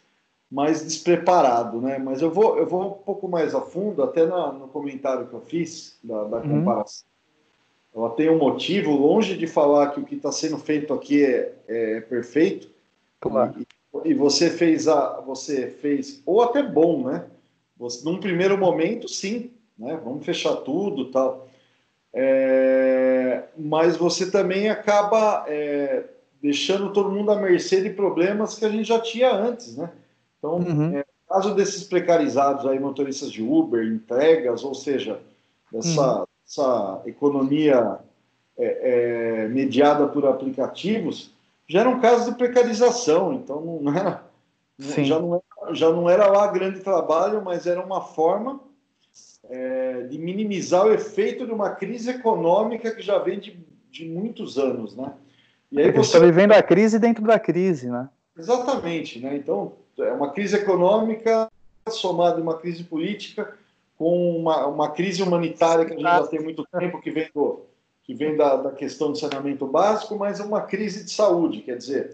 mais despreparado, né? Mas eu vou eu vou um pouco mais a fundo, até no, no comentário que eu fiz da, da uhum. comparação ela tem um motivo, longe de falar que o que está sendo feito aqui é, é perfeito. Claro. E, você fez a, você fez ou até bom, né? Você, num primeiro momento, sim, né? Vamos fechar tudo, tal. É, mas você também acaba é, deixando todo mundo à mercê de problemas que a gente já tinha antes, né? Então, uhum. é, caso desses precarizados aí, motoristas de Uber, entregas, ou seja, dessa uhum essa economia é, é, mediada por aplicativos, já eram casos de precarização, então não era, já, não era, já não era lá grande trabalho, mas era uma forma é, de minimizar o efeito de uma crise econômica que já vem de, de muitos anos, né? E aí você está vivendo a crise dentro da crise, né? Exatamente, né? Então é uma crise econômica somada a uma crise política com uma, uma crise humanitária que a gente já tem muito tempo, que vem, do, que vem da, da questão do saneamento básico, mas uma crise de saúde, quer dizer.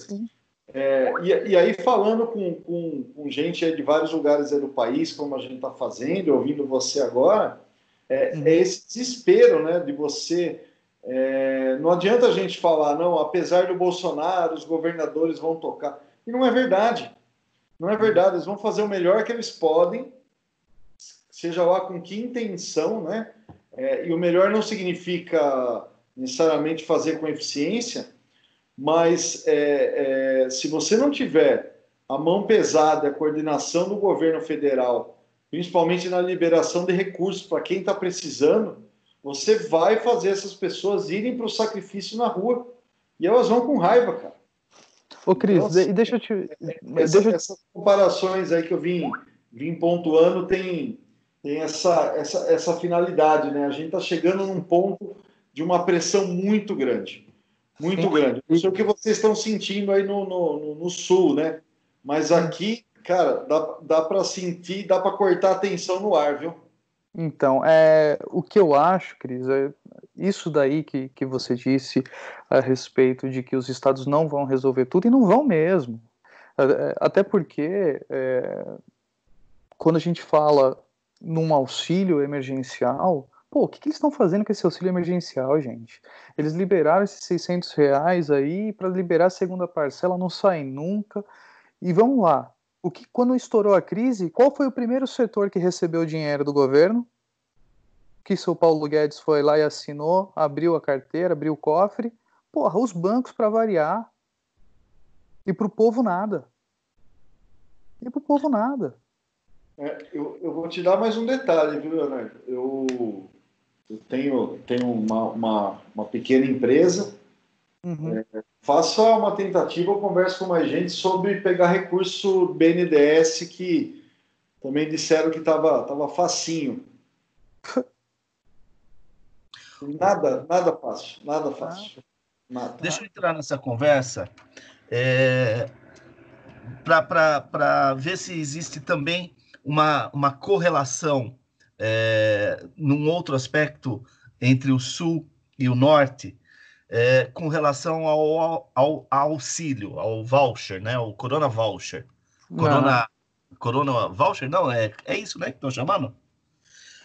É, e, e, aí, falando com, com, com gente de vários lugares do país, como a gente está fazendo, ouvindo você agora, é, uhum. é, esse desespero né, de você. É, não adianta a gente falar, não, apesar do Bolsonaro, os governadores vão tocar. E não é verdade. Não é verdade. Eles vão fazer o melhor que eles podem seja lá com que intenção, né? É, e o melhor não significa necessariamente fazer com eficiência, mas é, é, se você não tiver a mão pesada, a coordenação do governo federal, principalmente na liberação de recursos para quem está precisando, você vai fazer essas pessoas irem para o sacrifício na rua. E elas vão com raiva, cara. Ô, Cris, então, assim, deixa eu te. Essa, deixa... Essas comparações aí que eu vim, vim pontuando tem, tem essa, essa, essa finalidade, né? A gente está chegando num ponto de uma pressão muito grande. Muito Sim. grande. Não sei o que vocês estão sentindo aí no, no, no sul, né? Mas aqui, cara, dá, dá para sentir, dá para cortar a tensão no ar, viu? Então, é, o que eu acho, Cris, é isso daí que, que você disse a respeito de que os estados não vão resolver tudo, e não vão mesmo. É, é, até porque, é, quando a gente fala num auxílio emergencial, pô, o que, que eles estão fazendo com esse auxílio emergencial, gente? Eles liberaram esses 600 reais aí para liberar a segunda parcela, não sai nunca. E vamos lá, o que quando estourou a crise, qual foi o primeiro setor que recebeu dinheiro do governo? Que seu Paulo Guedes foi lá e assinou, abriu a carteira, abriu o cofre. Porra, os bancos para variar. E para o povo nada. E para o povo nada. É, eu, eu, vou te dar mais um detalhe, viu, Leonardo? Eu, eu tenho, tenho uma, uma, uma pequena empresa. Uhum. É, faça uma tentativa, converse com mais gente sobre pegar recurso BNDES que também disseram que estava tava facinho. Nada, nada fácil, nada fácil. Nada. Deixa eu entrar nessa conversa é, para ver se existe também uma, uma correlação é, num outro aspecto entre o Sul e o Norte, é, com relação ao, ao, ao, auxílio, ao voucher, né? O Corona Voucher. Corona, corona Voucher? Não, é, é isso, né? Que estão chamando?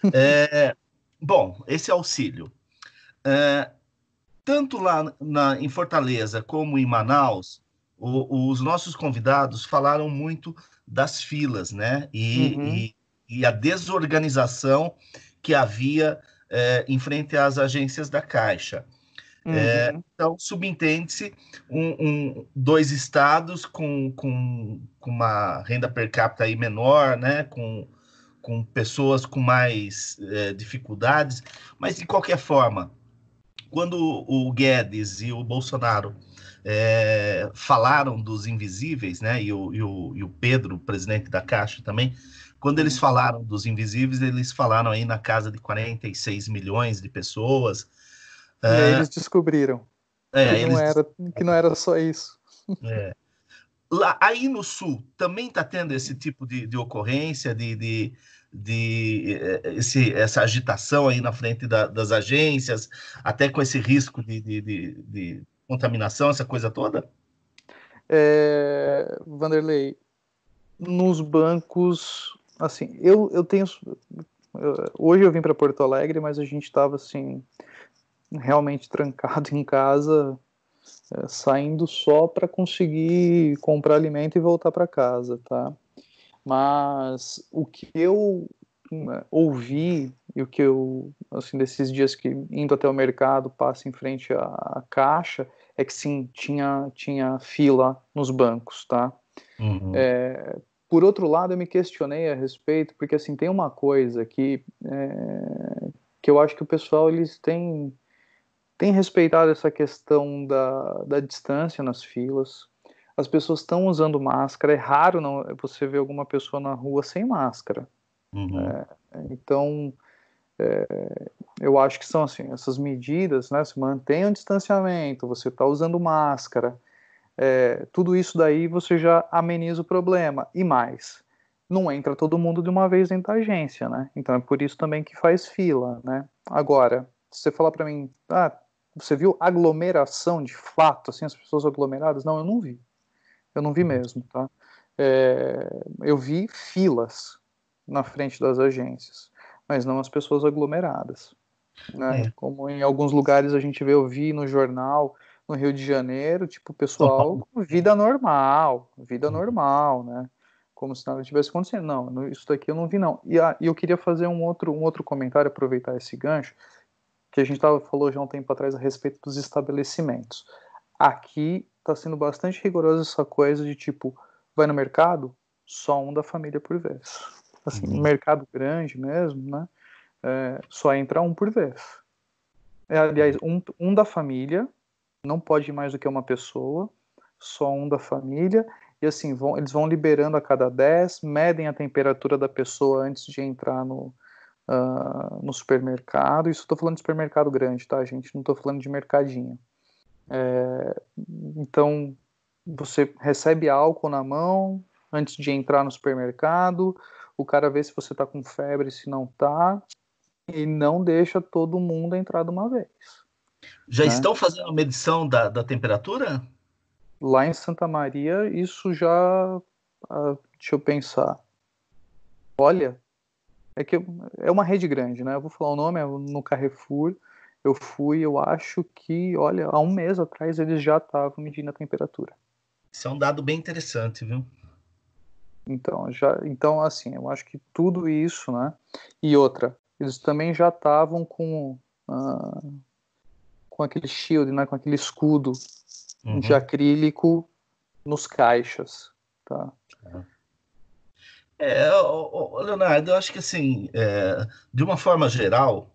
É, bom, esse auxílio. É, tanto lá na, em Fortaleza como em Manaus, o, os nossos convidados falaram muito das filas, né? E, uhum. e, e a desorganização que havia é, em frente às agências da Caixa. É, uhum. É, então, subentende-se um, um, dois estados com, com, com, uma renda per capita aí menor, né? com, com pessoas com mais é, dificuldades, mas de qualquer forma, quando o Guedes e o Bolsonaro é, falaram dos invisíveis, né? E o, e, o, e o Pedro, presidente da Caixa também, quando eles uhum. falaram dos invisíveis, eles falaram aí na casa de 46 milhões de pessoas, e aí eles descobriram é, que, não era, que não era só isso. É. Lá, aí no sul também está tendo esse tipo de, de ocorrência, de, de, de é, esse, essa agitação aí na frente da, das agências, até com esse risco de, de, de contaminação, essa coisa toda? É, Vanderlei, nos bancos, assim, eu, eu tenho. Hoje eu vim para Porto Alegre, mas a gente estava assim realmente trancado em casa, é, saindo só para conseguir comprar alimento e voltar para casa, tá? Mas o que eu é, ouvi e o que eu, assim, desses dias que indo até o mercado, passa em frente à, à caixa, é que sim, tinha, tinha fila nos bancos, tá? Uhum. É, por outro lado, eu me questionei a respeito, porque assim, tem uma coisa que, é, que eu acho que o pessoal, eles têm tem respeitado essa questão da, da distância nas filas. As pessoas estão usando máscara. É raro não, você ver alguma pessoa na rua sem máscara. Uhum. É, então, é, eu acho que são assim essas medidas, né? Se mantém o distanciamento, você está usando máscara, é, tudo isso daí você já ameniza o problema. E mais, não entra todo mundo de uma vez dentro da agência, né? Então é por isso também que faz fila, né? Agora, se você falar para mim, ah, você viu aglomeração de fato, assim, as pessoas aglomeradas? Não, eu não vi. Eu não vi uhum. mesmo, tá? É, eu vi filas na frente das agências, mas não as pessoas aglomeradas. Né? É. Como em alguns lugares a gente vê, eu vi no jornal, no Rio de Janeiro, tipo, pessoal vida normal, vida uhum. normal, né? Como se nada tivesse acontecendo. Não, isso daqui eu não vi, não. E, e eu queria fazer um outro, um outro comentário, aproveitar esse gancho, que a gente tava, falou já um tempo atrás a respeito dos estabelecimentos. Aqui está sendo bastante rigoroso essa coisa de tipo, vai no mercado, só um da família por vez. Assim, uhum. mercado grande mesmo, né? É, só entra um por vez. É, aliás, um, um da família, não pode ir mais do que uma pessoa, só um da família, e assim, vão, eles vão liberando a cada 10, medem a temperatura da pessoa antes de entrar no, uh, no supermercado. Isso estou falando de supermercado grande, tá, gente? Não estou falando de mercadinho. É, então, você recebe álcool na mão antes de entrar no supermercado, o cara vê se você está com febre, se não está, e não deixa todo mundo entrar de uma vez. Já né? estão fazendo a medição da, da temperatura? Lá em Santa Maria, isso já. Uh, deixa eu pensar. Olha, é que é uma rede grande, né? Eu vou falar o nome, é no Carrefour. Eu fui, eu acho que, olha, há um mês atrás eles já estavam medindo a temperatura. Isso é um dado bem interessante, viu? Então, já, então assim, eu acho que tudo isso, né? E outra, eles também já estavam com uh, com aquele shield, né? Com aquele escudo uhum. de acrílico nos caixas, tá? Uhum. É, Leonardo, eu acho que assim, é, de uma forma geral,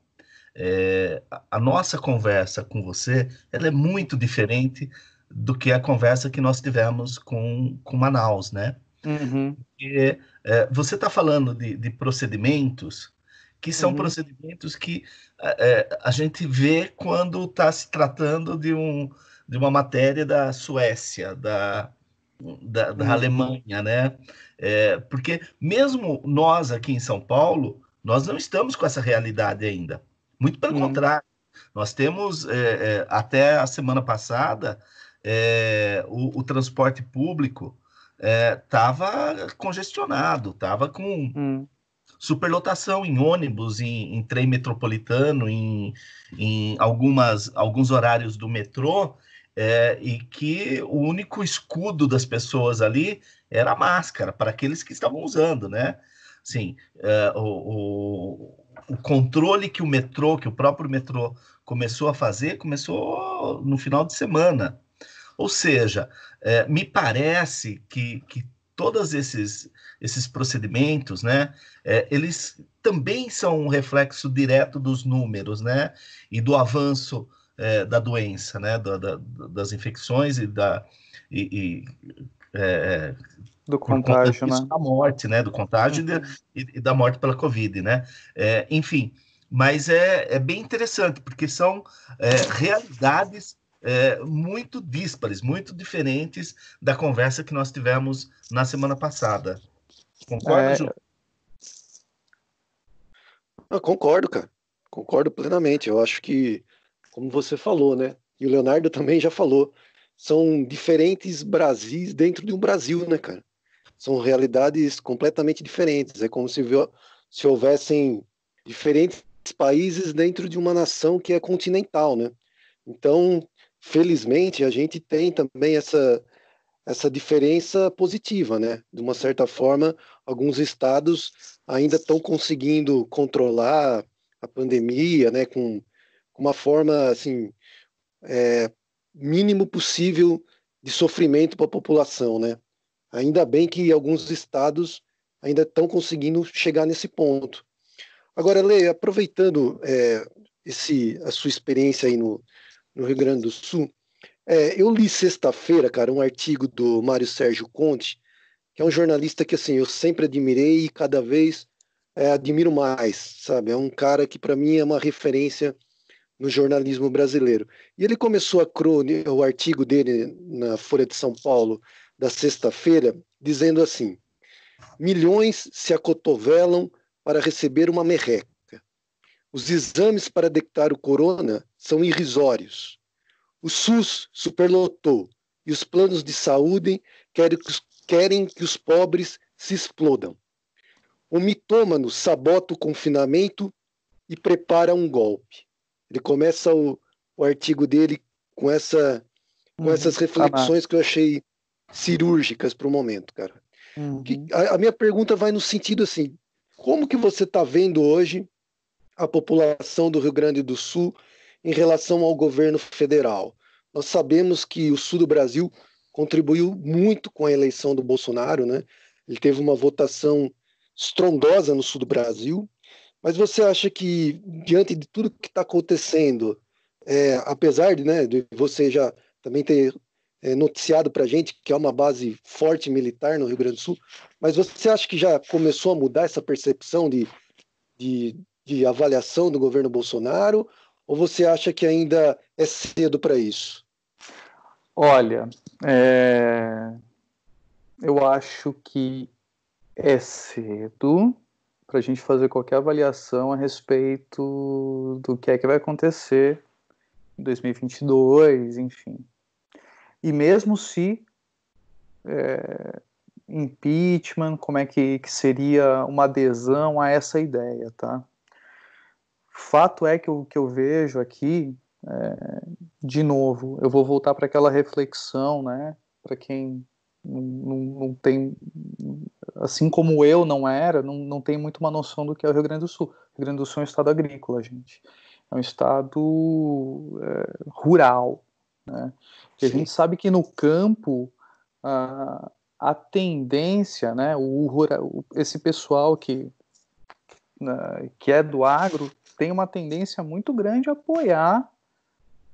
é, a nossa conversa com você ela é muito diferente do que a conversa que nós tivemos com, com Manaus, né? Uhum. Porque, é, você está falando de, de, procedimentos que são uhum. procedimentos que é, a gente vê quando está se tratando de, um, de uma matéria da Suécia, da, da, da uhum. Alemanha, né? É, porque mesmo nós aqui em São Paulo, nós não estamos com essa realidade ainda. Muito pelo uhum. contrário, nós temos é, é, até a semana passada é, o, o, transporte público estava é, congestionado, estava com uhum. superlotação em ônibus, em, em trem metropolitano, em, em algumas, alguns horários do metrô, é, e que o único escudo das pessoas ali era a máscara, para aqueles que estavam usando, né? Sim, é, o, o, o, controle que o metrô, que o próprio metrô começou a fazer, começou no final de semana. Ou seja, é, me parece que, que todos esses, esses procedimentos, né, é, eles também são um reflexo direto dos números, né, e do avanço é, da doença, né, da, da, das infecções e da e, e, é, do contágio, né? da morte, né, do contágio uhum. e, e, da morte pela Covid, né, é, enfim, mas é, é bem interessante porque são é, realidades é, muito díspares, muito diferentes da conversa que nós tivemos na semana passada. Concorda, é... Ju? Eu concordo, cara. Concordo plenamente. Eu acho que como você falou, né? E o Leonardo também já falou, são diferentes Brasis dentro de um Brasil, né, cara? São realidades completamente diferentes. É como se, se houvessem diferentes países dentro de uma nação que é continental, né? Então, felizmente, a gente tem também essa essa diferença positiva, né? De uma certa forma, alguns estados ainda estão conseguindo controlar a pandemia, né? Com uma forma assim é, mínimo possível de sofrimento para a população, né? Ainda bem que alguns estados ainda estão conseguindo chegar nesse ponto. Agora, Lê, aproveitando é, esse a sua experiência aí no, no Rio Grande do Sul, é, eu li sexta-feira, cara, um artigo do Mário Sérgio Conte, que é um jornalista que assim eu sempre admirei e cada vez é, admiro mais, sabe? É um cara que para mim é uma referência no jornalismo brasileiro. E ele começou a crônica, o artigo dele na Folha de São Paulo da sexta-feira, dizendo assim: milhões se acotovelam para receber uma merreca. Os exames para detectar o corona são irrisórios. O SUS superlotou e os planos de saúde querem que os, querem que os pobres se explodam. O mitômano sabota o confinamento e prepara um golpe. Ele começa o, o artigo dele com, essa, com uhum. essas reflexões que eu achei cirúrgicas para o momento, cara. Uhum. Que, a, a, minha pergunta vai no sentido assim: como que você está vendo hoje a população do Rio Grande do Sul em relação ao governo federal? Nós sabemos que o sul do Brasil contribuiu muito com a eleição do Bolsonaro, né? Ele teve uma votação estrondosa no sul do Brasil. Mas você acha que, diante de tudo que está acontecendo, é, apesar de, né, de você já também ter é, noticiado para a gente que é uma base forte militar no Rio Grande do Sul, mas você acha que já começou a mudar essa percepção de, de, de avaliação do governo Bolsonaro? Ou você acha que ainda é cedo para isso? Olha, é... eu acho que é cedo para a gente fazer qualquer avaliação a respeito do que é que vai acontecer em 2022, enfim. E mesmo se é, impeachment, como é que, que, seria uma adesão a essa ideia, tá? Fato é que o que eu vejo aqui, é, de novo, eu vou voltar para aquela reflexão, né? Para quem não, não, não, tem, assim como eu não era, não, não tem muito uma noção do que é o Rio Grande do Sul. O Rio Grande do Sul é um estado agrícola, gente. É um estado é, rural, né? a gente sabe que no campo a, a tendência, né, o, o, esse pessoal que, né, que é do agro tem uma tendência muito grande a apoiar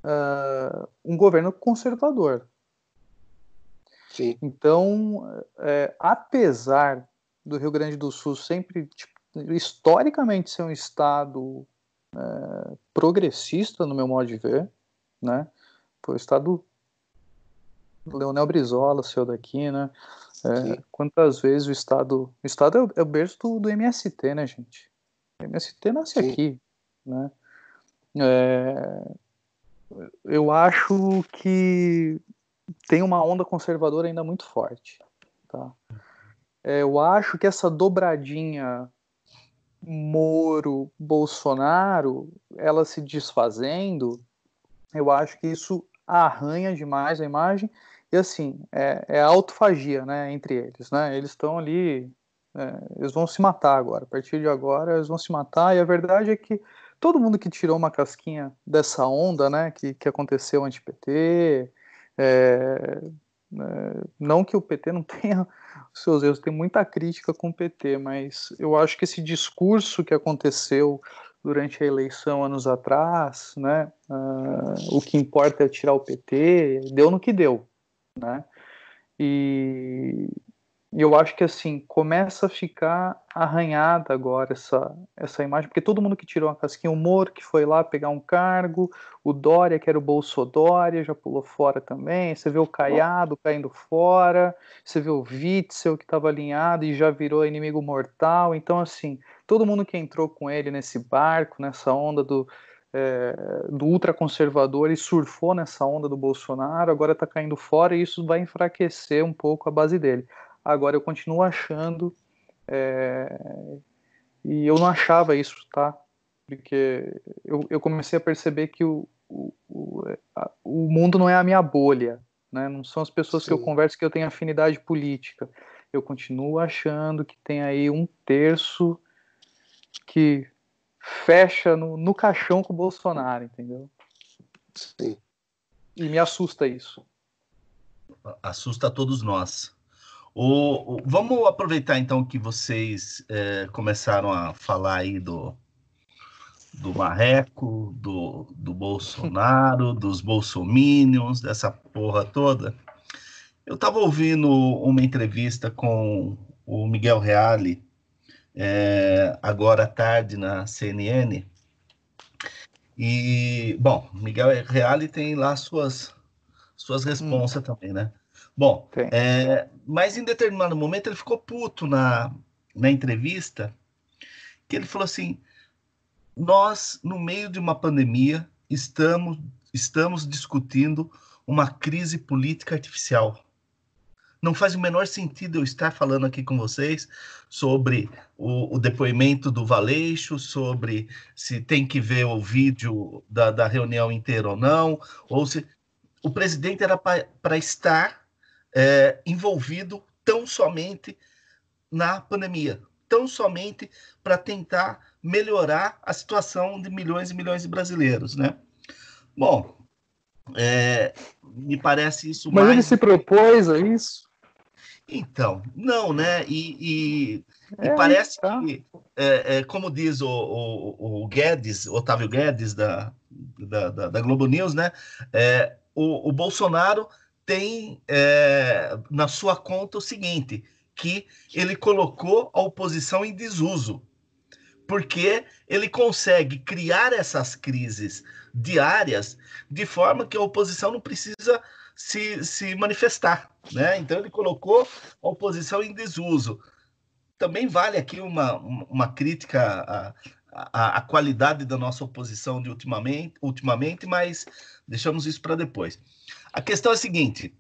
uh, um governo conservador. Sim. Então, é, apesar do Rio Grande do Sul sempre, tipo, historicamente, ser um estado é, progressista, no meu modo de ver, né? Foi o estado Leonel Brizola saiu daqui, né? É, quantas vezes o Estado. O Estado é o, é o berço do, do, MST, né, gente? O MST nasce Sim. aqui, né? É, eu acho que tem uma onda conservadora ainda muito forte, tá? É, eu acho que essa dobradinha Moro, Bolsonaro, ela se desfazendo, eu acho que isso arranha demais a imagem e assim é, é autofagia, né, entre eles, né? Eles estão ali, é, eles vão se matar agora. A partir de agora, eles vão se matar. E a verdade é que todo mundo que tirou uma casquinha dessa onda, né, que, que aconteceu anti-PT, é, é, não que o PT não tenha seus erros, tem muita crítica com o PT, mas eu acho que esse discurso que aconteceu durante a eleição anos atrás, né? Uh, o que importa é tirar o PT, deu no que deu, né? E eu acho que assim começa a ficar arranhada agora essa essa imagem, porque todo mundo que tirou a casquinha, o Moro que foi lá pegar um cargo, o Dória que era o Bolsodória já pulou fora também, você vê o Caiado caindo fora, você vê o Witzel que estava alinhado e já virou inimigo mortal, então assim todo mundo que entrou com ele nesse barco, nessa onda do, é, do ultraconservador e surfou nessa onda do Bolsonaro, agora está caindo fora e isso vai enfraquecer um pouco a base dele. Agora, eu continuo achando, é, e eu não achava isso, tá? Porque eu, eu comecei a perceber que o, o, o, a, o mundo não é a minha bolha, né? Não são as pessoas Sim. que eu converso que eu tenho afinidade política. Eu continuo achando que tem aí um terço que fecha no, no caixão com o Bolsonaro, entendeu? Sim. E me assusta isso. Assusta a todos nós. O, o, vamos aproveitar então que vocês é, começaram a falar aí do, do Marreco, do, do Bolsonaro, dos bolsominions, dessa porra toda. Eu estava ouvindo uma entrevista com o Miguel Reale é, agora à tarde na CNN. E, bom, Miguel Reale tem lá suas, suas responsas hum. também, né? Bom, é, mas em determinado momento ele ficou puto na, na entrevista, que ele falou assim: nós, no meio de uma pandemia, estamos, estamos discutindo uma crise política artificial. Não faz o menor sentido eu estar falando aqui com vocês sobre o, o depoimento do Valeixo, sobre se tem que ver o vídeo da, da reunião inteira ou não, ou se o presidente era para estar é, envolvido tão somente na pandemia, tão somente para tentar melhorar a situação de milhões e milhões de brasileiros, né? Bom, É, me parece isso Mas mais... ele se propôs a isso? Então, não, né? E, e, É, e parece tá. que, é, é, como diz o, o, o Guedes, Otávio Guedes, da, da, da, da Globo News, né? É, o, o Bolsonaro tem é, na sua conta o seguinte, que ele colocou a oposição em desuso, porque ele consegue criar essas crises diárias de forma que a oposição não precisa se, se manifestar, né? Então ele colocou a oposição em desuso. Também vale aqui uma, uma crítica à, qualidade da nossa oposição de ultimamente, ultimamente, mas deixamos isso para depois. A questão é a seguinte: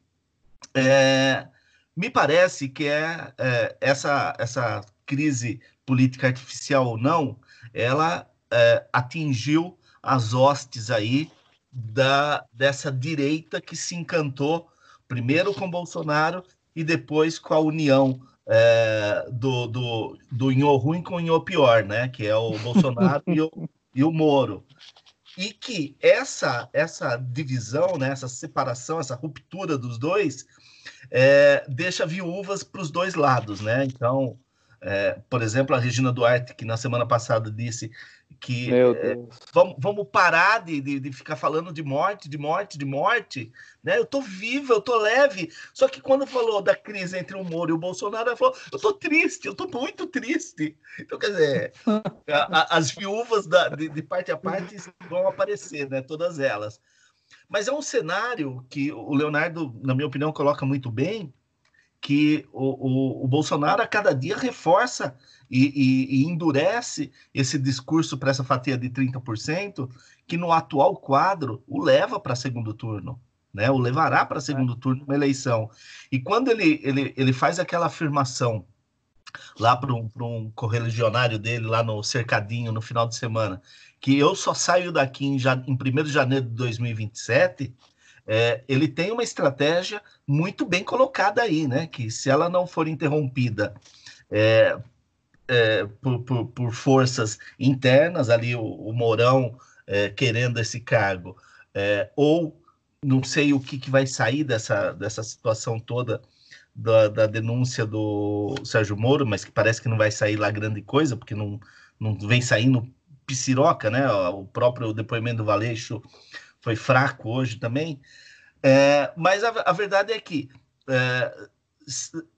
é, me parece que é, é, essa, essa crise política artificial ou não, ela é, atingiu as hostes aí da, dessa direita que se encantou primeiro com Bolsonaro e depois com a união é, do, do, do Inho ruim com o Inho pior, né? Que é o Bolsonaro e, o, e o Moro. E que essa, essa divisão, né, essa separação, essa ruptura dos dois, é, deixa viúvas para os dois lados, né? Então, é, por exemplo, a Regina Duarte, que na semana passada disse que é, vamos, vamos, parar de, de, de, ficar falando de morte, de morte, de morte, né? Eu tô viva, eu tô leve. Só que quando falou da crise entre o Moro e o Bolsonaro, ela falou: eu tô triste, eu tô muito triste. Então, quer dizer, a, a, as viúvas da, de, de, parte a parte vão aparecer, né? Todas elas. Mas é um cenário que o Leonardo, na minha opinião, coloca muito bem, que o, o, o Bolsonaro a cada dia reforça e, e, e endurece esse discurso para essa fatia de 30%, que no atual quadro o leva para segundo turno. Né, o levará para segundo turno uma eleição. E quando ele, ele, ele faz aquela afirmação lá para um, um correligionário dele, lá no cercadinho, no final de semana, que eu só saio daqui em, em 1 de janeiro de 2027, é, ele tem uma estratégia muito bem colocada aí, né? Que se ela não for interrompida é, é, por, por, por, forças internas, ali o, o Mourão é, querendo esse cargo, é, ou não sei o que, que vai sair dessa, dessa situação toda da, da, denúncia do Sérgio Moro, mas que parece que não vai sair lá grande coisa, porque não, não vem saindo pisiroca, né? O próprio depoimento do Valeixo foi fraco hoje também. É, mas a, a, verdade é que é,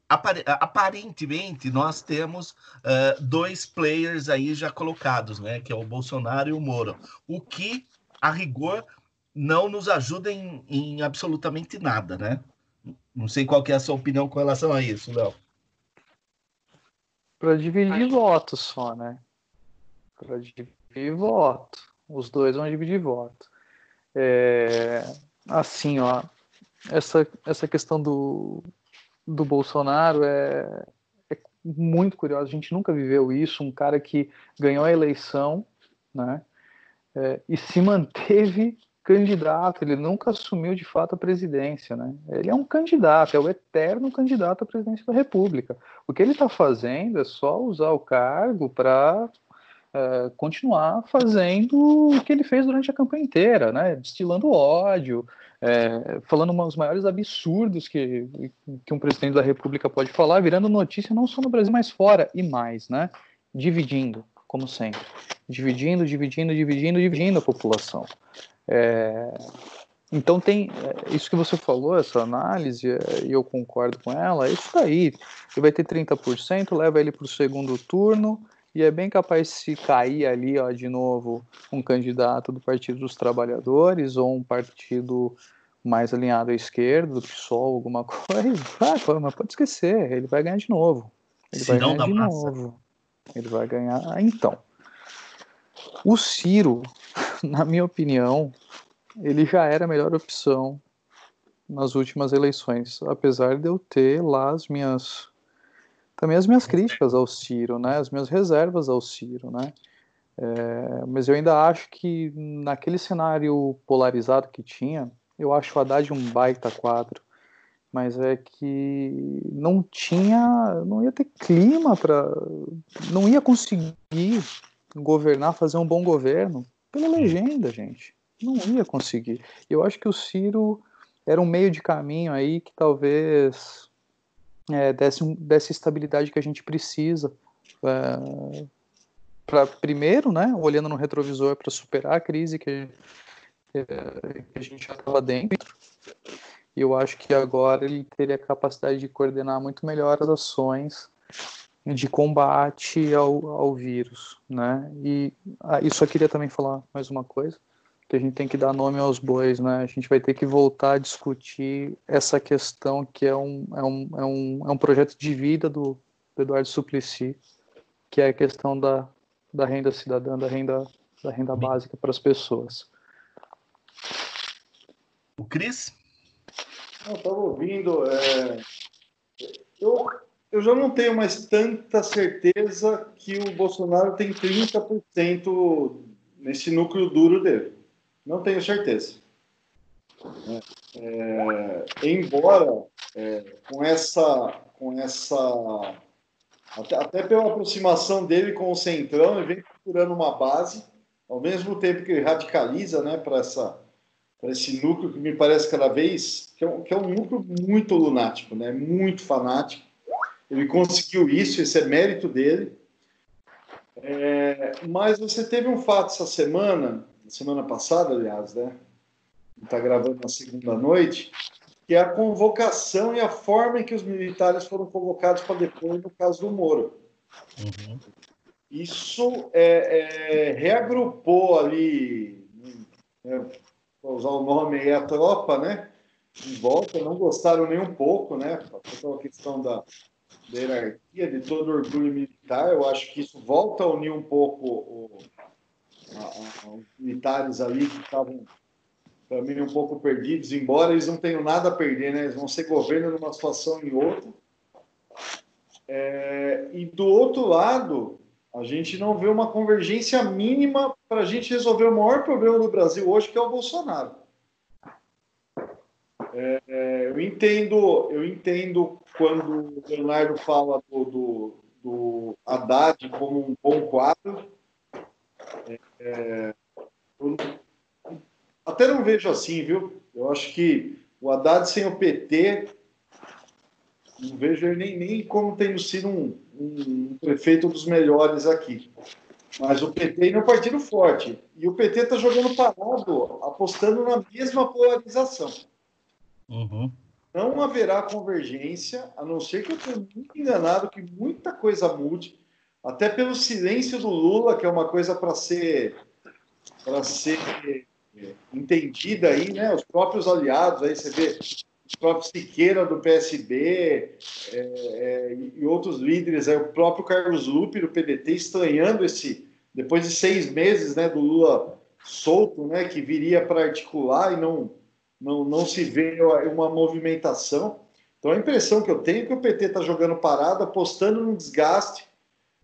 aparentemente nós temos uh, dois players aí já colocados, né? Que é o Bolsonaro e o Moro. O que, a rigor, não nos ajuda em, em absolutamente nada, né? Não sei qual é a sua opinião com relação a isso, Léo. Para dividir voto só, né? Para dividir voto. Os dois vão dividir voto. É, assim, ó, essa, essa questão do, do Bolsonaro é, é muito curiosa. A gente nunca viveu isso. Um cara que ganhou a eleição, né? É, e se manteve candidato, ele nunca assumiu de fato a presidência, né? Ele é um candidato, é o eterno candidato à presidência da República. O que ele está fazendo é só usar o cargo para é, continuar fazendo o que ele fez durante a campanha inteira, né? Destilando ódio, é, falando os maiores absurdos que, que um presidente da República pode falar, virando notícia não só no Brasil, mas fora e mais, né? Dividindo, como sempre. Dividindo, dividindo, dividindo, dividindo a população. É, então tem isso que você falou, essa análise, e eu concordo com ela, é isso daí. Ele vai ter 30%, leva ele para o segundo turno, e é bem capaz se cair ali, ó, de novo, um candidato do Partido dos Trabalhadores ou um partido mais alinhado à esquerda, do PSOL, alguma coisa, ah, mas pode esquecer, ele vai ganhar de novo. Ele vai ganhar de massa. novo. Ele vai ganhar. Ah, então, o Ciro, na minha opinião, ele já era a melhor opção nas últimas eleições, apesar de eu ter lá as minhas também as minhas críticas ao Ciro, né, as minhas reservas ao Ciro, né, é, mas eu ainda acho que naquele cenário polarizado que tinha, eu acho o Haddad um baita quadro, mas é que não tinha, não ia ter clima para, não ia conseguir governar, fazer um bom governo. Pela legenda, gente, não ia conseguir. Eu acho que o Ciro era um meio de caminho aí que talvez é, desse, desse estabilidade que a gente precisa. É, para primeiro, né, olhando no retrovisor para superar a crise que, que a gente já estava dentro. E eu acho que agora ele teria a capacidade de coordenar muito melhor as ações de combate ao, ao vírus, né? E ah, eu só queria também falar mais uma coisa, que a gente tem que dar nome aos bois, né? A gente vai ter que voltar a discutir essa questão que é um, é um, é um, é um projeto de vida do, do Eduardo Suplicy, que é a questão da, da renda cidadã, da renda, da renda básica para as pessoas. O Cris? Eu estava ouvindo. É... Eu eu já não tenho mais tanta certeza que o Bolsonaro tem 30% nesse núcleo duro dele. Não tenho certeza. É, é, embora é, com essa, com essa até, até, pela aproximação dele com o Centrão, ele vem procurando uma base, ao mesmo tempo que ele radicaliza né, para esse núcleo que me parece cada vez que é, um, que é um núcleo muito lunático, né, muito fanático ele conseguiu isso, esse é mérito dele. É, mas você teve um fato essa semana, semana passada, aliás, né? Está gravando na segunda noite, que é a convocação e a forma em que os militares foram convocados para depois no caso do Moro. Uhum. Isso é, é, reagrupou ali, né, para usar o nome aí, a tropa, né? Em volta, não gostaram nem um pouco, né? A questão da, da hierarquia, de todo orgulho militar. Eu acho que isso volta a unir um pouco o, a, a, os militares ali que estavam, para mim, um pouco perdidos, embora eles não tenham nada a perder, né? Eles vão ser governo numa situação em outra. É, e do outro lado, a gente não vê uma convergência mínima para a gente resolver o maior problema do Brasil hoje, que é o Bolsonaro. É, é, eu entendo, eu entendo quando o Leonardo fala do, do, do Haddad como um bom quadro. É, é eu até não vejo assim, viu? Eu acho que o Haddad sem o PT, não vejo ele nem, nem como tendo sido um, um prefeito dos melhores aqui. Mas o PT é um partido forte. E o PT está jogando parado, apostando na mesma polarização. Uhum. Não haverá convergência, a não ser que eu tenha muito enganado que muita coisa mude, até pelo silêncio do Lula, que é uma coisa para ser para ser é, entendida aí, né? Os próprios aliados, aí você vê os próprios Siqueira do PSB é, é, e outros líderes, aí, o próprio Carlos Lupe do PDT estranhando esse, depois de seis meses né, do Lula solto, né, que viria para articular e não não, não se vê uma movimentação. Então a impressão que eu tenho é que o PT está jogando parado, apostando no desgaste,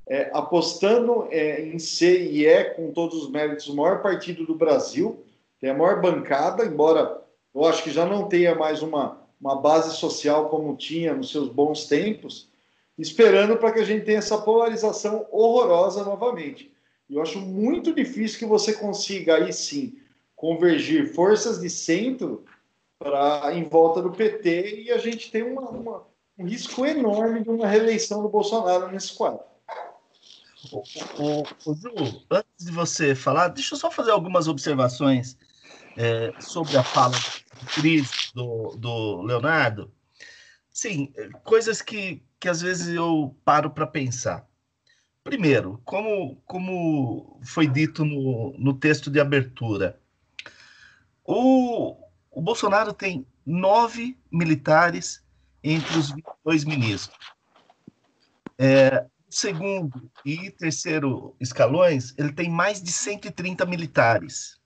é, apostando é, em ser e é, com todos os méritos, o maior partido do Brasil, tem a maior bancada, embora eu acho que já não tenha mais uma, uma base social como tinha nos seus bons tempos, esperando para que a gente tenha essa polarização horrorosa novamente. Eu acho muito difícil que você consiga aí sim convergir forças de centro para em volta do PT e a gente tem uma, uma, um risco enorme de uma reeleição do Bolsonaro nesse quadro. O, o, Ju, antes de você falar, deixa eu só fazer algumas observações é, sobre a fala do Cris, do, do Leonardo. Sim, coisas que, que às vezes eu paro para pensar. Primeiro, como, como foi dito no, no texto de abertura, o, o Bolsonaro tem nove militares entre os dois ministros. É, segundo e terceiro escalões, ele tem mais de 130 militares.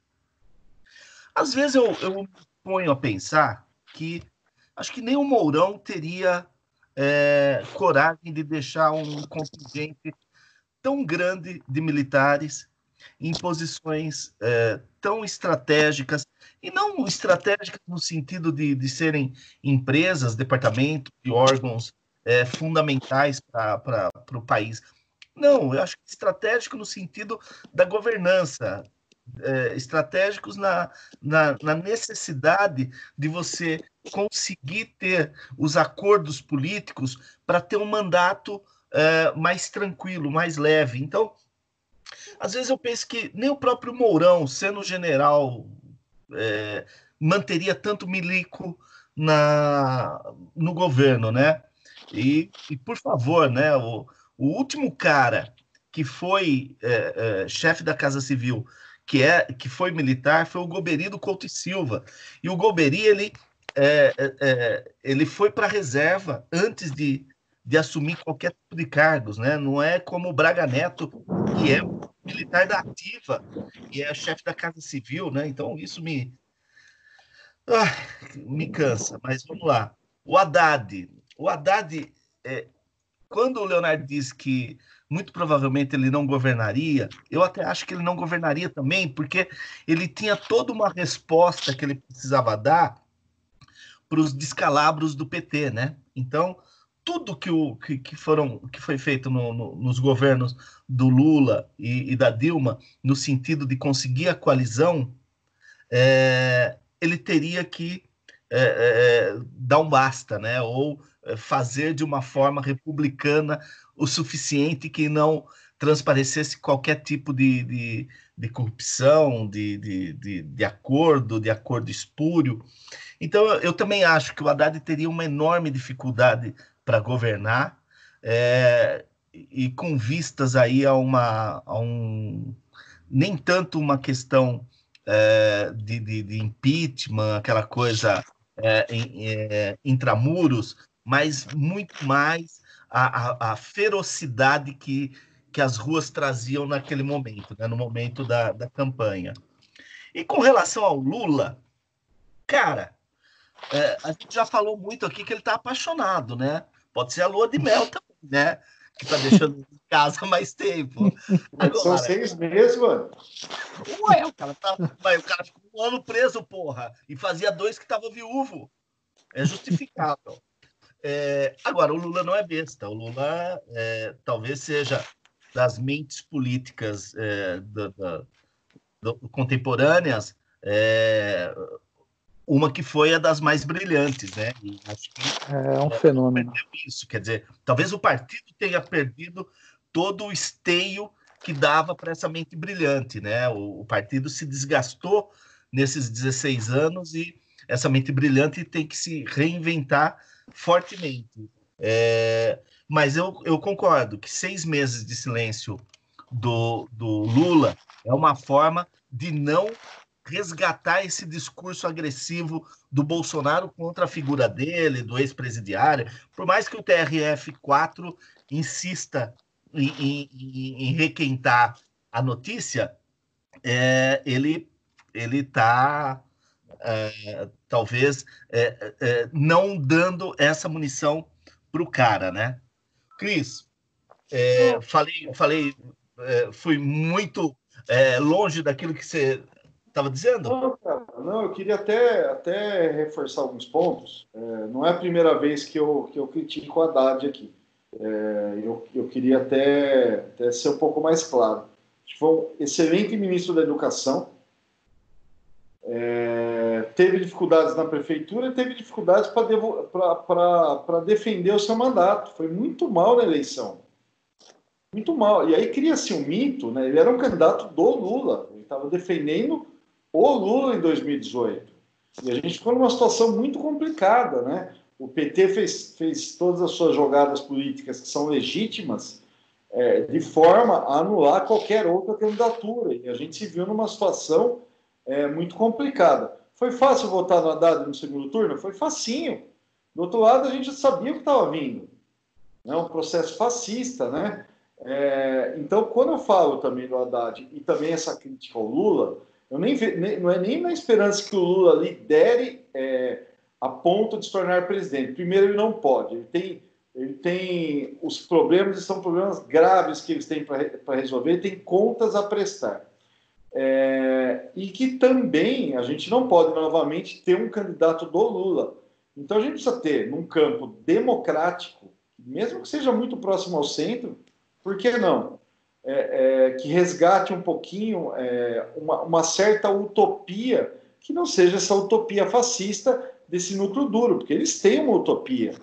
Às vezes eu, eu ponho a pensar que acho que nem o Mourão teria é, coragem de deixar um contingente tão grande de militares em posições é, tão estratégicas, e não estratégicas no sentido de, de serem empresas, departamentos e órgãos é, fundamentais para o país. Não, eu acho que estratégico no sentido da governança, é, estratégicos na, na, na, necessidade de você conseguir ter os acordos políticos para ter um mandato é, mais tranquilo, mais leve. Então, às vezes eu penso que nem o próprio Mourão, sendo general, é, manteria tanto milico na, no governo, né? E, e por favor, né? O, o último cara que foi é, é, chefe da Casa Civil, que é que foi militar, foi o Goberi do Couto e Silva. E o Goberi ele é, é, é ele foi para a reserva antes de, de assumir qualquer tipo de cargos, né? Não é como o Braga Neto, que é militar da ativa e é chefe da Casa Civil, né? Então isso me ah, me cansa. Mas vamos lá. O Haddad, o Haddad, é, quando o Leonardo diz que muito provavelmente ele não governaria. Eu até acho que ele não governaria também, porque ele tinha toda uma resposta que ele precisava dar para os descalabros do PT, né? Então, tudo que, o, que, que foram, que foi feito no, no, nos governos do Lula e, e, da Dilma, no sentido de conseguir a coalizão, é, ele teria que é, é, dar um basta, né? Ou é, fazer de uma forma republicana o suficiente que não transparecesse qualquer tipo de, de, de corrupção, de, de, de, acordo, de acordo espúrio. Então, eu também acho que o Haddad teria uma enorme dificuldade para governar, é, e com vistas aí a, uma, a um. nem tanto uma questão é, de, de, de, impeachment, aquela coisa é, é intramuros, mas muito mais a, a, a ferocidade que, que as ruas traziam naquele momento, né, no momento da, da campanha. E com relação ao Lula, cara, é, a gente já falou muito aqui que ele está apaixonado, né? Pode ser a lua de mel também, né? Que está deixando em casa mais tempo. Agora, São seis meses, mano. Ué, o cara, tá, o cara ficou um ano preso, porra, e fazia dois que estava viúvo. É justificável. É, agora, o Lula não é besta. O Lula é, talvez seja das mentes políticas é, do, do, do, contemporâneas é, uma que foi a das mais brilhantes, né? E acho que é um fenômeno. Isso, quer dizer, talvez o partido tenha perdido todo o esteio que dava para essa mente brilhante, né? O, o partido se desgastou nesses 16 anos e essa mente brilhante tem que se reinventar fortemente. É, mas eu, eu concordo que seis meses de silêncio do, do Lula é uma forma de não resgatar esse discurso agressivo do Bolsonaro contra a figura dele, do ex-presidiário. Por mais que o TRF-4 insista em, em, em, requentar a notícia, é, ele ele está é, talvez é, é, não dando essa munição para o cara, né? Cris, falei, falei fui muito longe daquilo que você estava dizendo? Não, cara, não, eu queria até, até reforçar alguns pontos. não é a primeira vez que eu, que eu critico o Haddad aqui. eu, eu queria até, até ser um pouco mais claro. Foi um excelente ministro da Educação, teve dificuldades na prefeitura teve dificuldades para defender o seu mandato. Foi muito mal na eleição. Muito mal. E aí cria-se um mito, né? Ele era um candidato do Lula. Ele estava defendendo o Lula em 2018. E a gente ficou numa situação muito complicada, né? O PT fez, fez todas as suas jogadas políticas que são legítimas é, de forma a anular qualquer outra candidatura. E a gente se viu numa situação é, muito complicada. Foi fácil votar no Haddad no segundo turno? Foi facinho. Do outro lado, a gente sabia o que estava vindo. É um processo fascista, né? É, então, quando eu falo também do Haddad e também essa crítica ao Lula, eu nem, nem não é nem na esperança que o Lula lidere é, a ponto de se tornar presidente. Primeiro, ele não pode. Ele tem, ele tem os problemas, e são problemas graves que eles têm para resolver, ele tem contas a prestar. É, e que também a gente não pode novamente ter um candidato do Lula. Então a gente precisa ter, num campo democrático, mesmo que seja muito próximo ao centro, por que não? é, é, que resgate um pouquinho é, uma, uma, certa utopia, que não seja essa utopia fascista desse núcleo duro, porque eles têm uma utopia.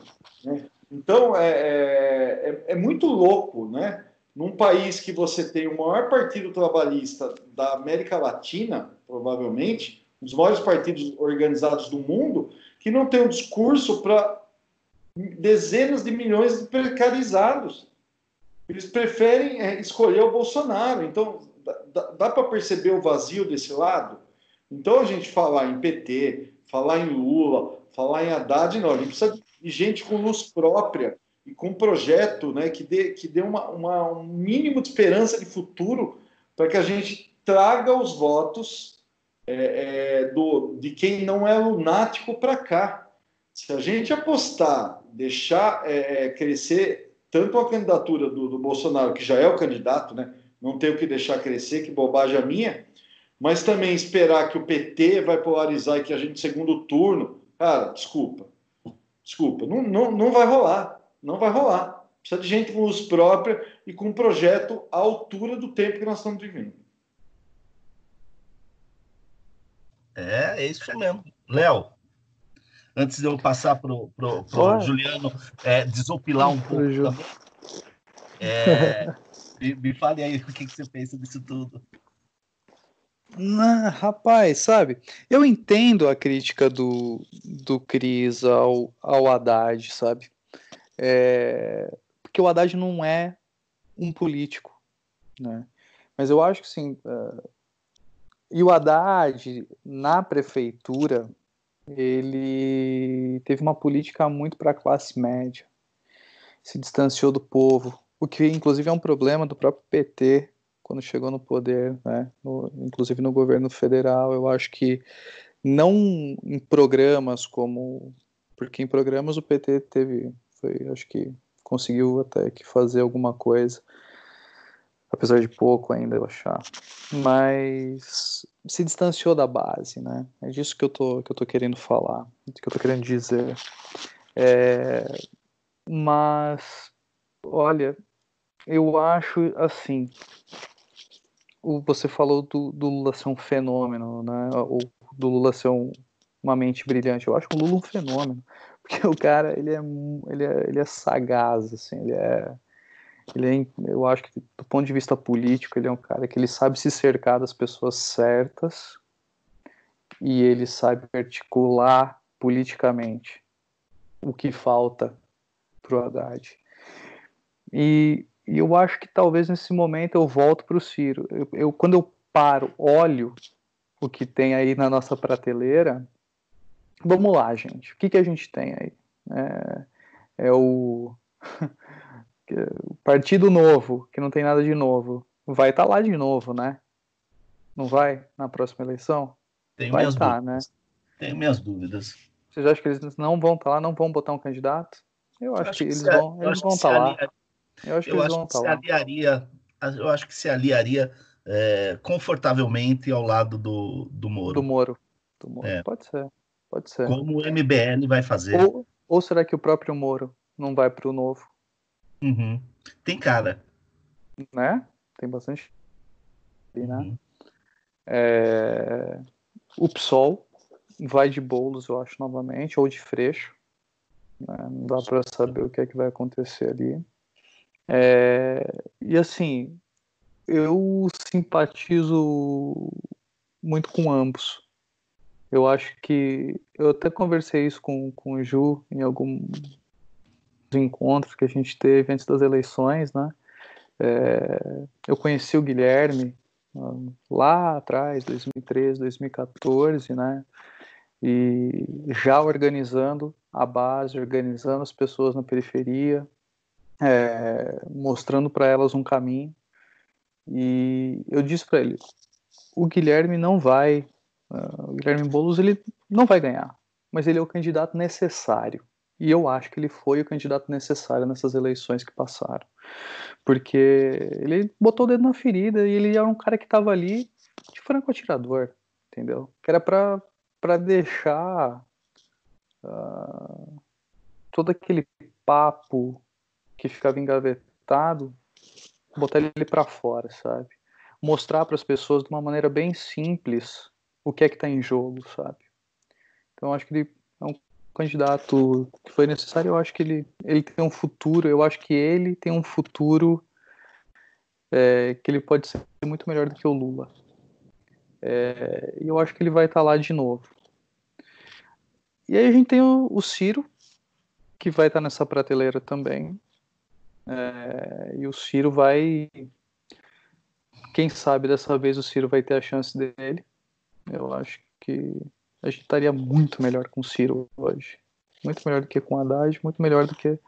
Né? Então, é, é, é, muito louco, né? Num país que você tem o maior partido trabalhista da América Latina, provavelmente, um dos maiores partidos organizados do mundo, que não tem um discurso para dezenas de milhões de precarizados. Eles preferem é, escolher o Bolsonaro. Então, dá, dá para perceber o vazio desse lado? Então, a gente falar em PT, falar em Lula, falar em Haddad, não. A gente precisa de gente com luz própria e com um projeto né, que dê, que dê uma, uma, um mínimo de esperança de futuro para que a gente traga os votos é, é, do, de quem não é lunático para cá. Se a gente apostar, deixar é, é, crescer tanto a candidatura do, do, Bolsonaro, que já é o candidato, né? não tem o que deixar crescer, que bobagem a minha, mas também esperar que o PT vai polarizar e que a gente, segundo turno, cara, desculpa, desculpa, não, não, não vai rolar, não vai rolar. Precisa de gente com luz própria e com um projeto à altura do tempo que nós estamos vivendo. É, é isso mesmo. Léo, antes de eu passar para o Juliano é, desopilar um pouco também, é, me, me, fale aí o que, que você pensa disso tudo. Não, rapaz, sabe? Eu entendo a crítica do, do Cris ao, ao Haddad, sabe? É, porque o Haddad não é um político, né? Mas eu acho que sim. Uh, e o Haddad, na prefeitura, ele teve uma política muito para a classe média, se distanciou do povo, o que inclusive é um problema do próprio PT quando chegou no poder, né? No, inclusive no governo federal. Eu acho que não em programas como porque em programas o PT teve, foi, acho que conseguiu até que fazer alguma coisa, apesar de pouco ainda eu achar, mas se distanciou da base, né? É disso que eu tô que eu tô querendo falar, que eu tô querendo dizer. É, mas olha, eu acho assim, você falou do, do, Lula ser um fenômeno, né? Ou do Lula ser um, uma mente brilhante. Eu acho o Lula um fenômeno, porque o cara ele é ele é, ele é sagaz, assim, ele é ele é, eu acho que do ponto de vista político ele é um cara que ele sabe se cercar das pessoas certas e ele sabe articular politicamente o que falta para o Haddad. E, e, eu acho que talvez nesse momento eu volto para o Ciro. Eu, eu, quando eu paro, olho o que tem aí na nossa prateleira, vamos lá, gente. O que, que a gente tem aí? É, é o o Partido Novo, que não tem nada de novo, vai estar tá lá de novo, né? Não vai na próxima eleição? Tenho vai estar, tá, né? Tenho minhas dúvidas. Vocês acham que eles não vão estar tá lá, não vão botar um candidato? Eu acho, eu acho que, que, eles vão, eles vão estar tá lá. Eu acho que eu eles acho vão estar tá lá. Aliaria, eu acho que se aliaria é, confortavelmente ao lado do, do Moro. Do Moro. Do Moro. É. Pode ser. Pode ser. Como o MBL vai fazer. Ou, ou será que o próprio Moro não vai para o novo? Uhum. Tem cara. Né? Tem bastante. Né? Uhum. É... O PSOL vai de bolos, eu acho, novamente, ou de freixo. Né? Não dá para saber o que é que vai acontecer ali. É... E assim, eu simpatizo muito com ambos. Eu acho que. Eu até conversei isso com, com o Ju em algum encontros que a gente teve antes das eleições, né? É, eu conheci o Guilherme uh, lá atrás, 2013, 2014, né? E já organizando a base, organizando as pessoas na periferia, é, mostrando para elas um caminho. E eu disse para ele: o Guilherme não vai, uh, o Guilherme Boulos ele não vai ganhar, mas ele é o candidato necessário e eu acho que ele foi o candidato necessário nessas eleições que passaram. Porque ele botou o dedo na ferida e ele era um cara que estava ali de franco atirador, entendeu? Que era para deixar uh, todo aquele papo que ficava engavetado botar ele para fora, sabe? Mostrar para as pessoas de uma maneira bem simples o que é que está em jogo, sabe? Então acho que ele é um candidato que foi necessário. Eu acho que ele, ele tem um futuro. Eu acho que ele tem um futuro é, que ele pode ser muito melhor do que o Lula. É, e eu acho que ele vai estar tá lá de novo. E aí a gente tem o, o Ciro, que vai estar tá nessa prateleira também. É, e o Ciro vai. Quem sabe dessa vez o Ciro vai ter a chance dele. Eu acho que a gente estaria muito melhor com o Ciro hoje. Muito melhor do que com o Haddad, muito melhor do que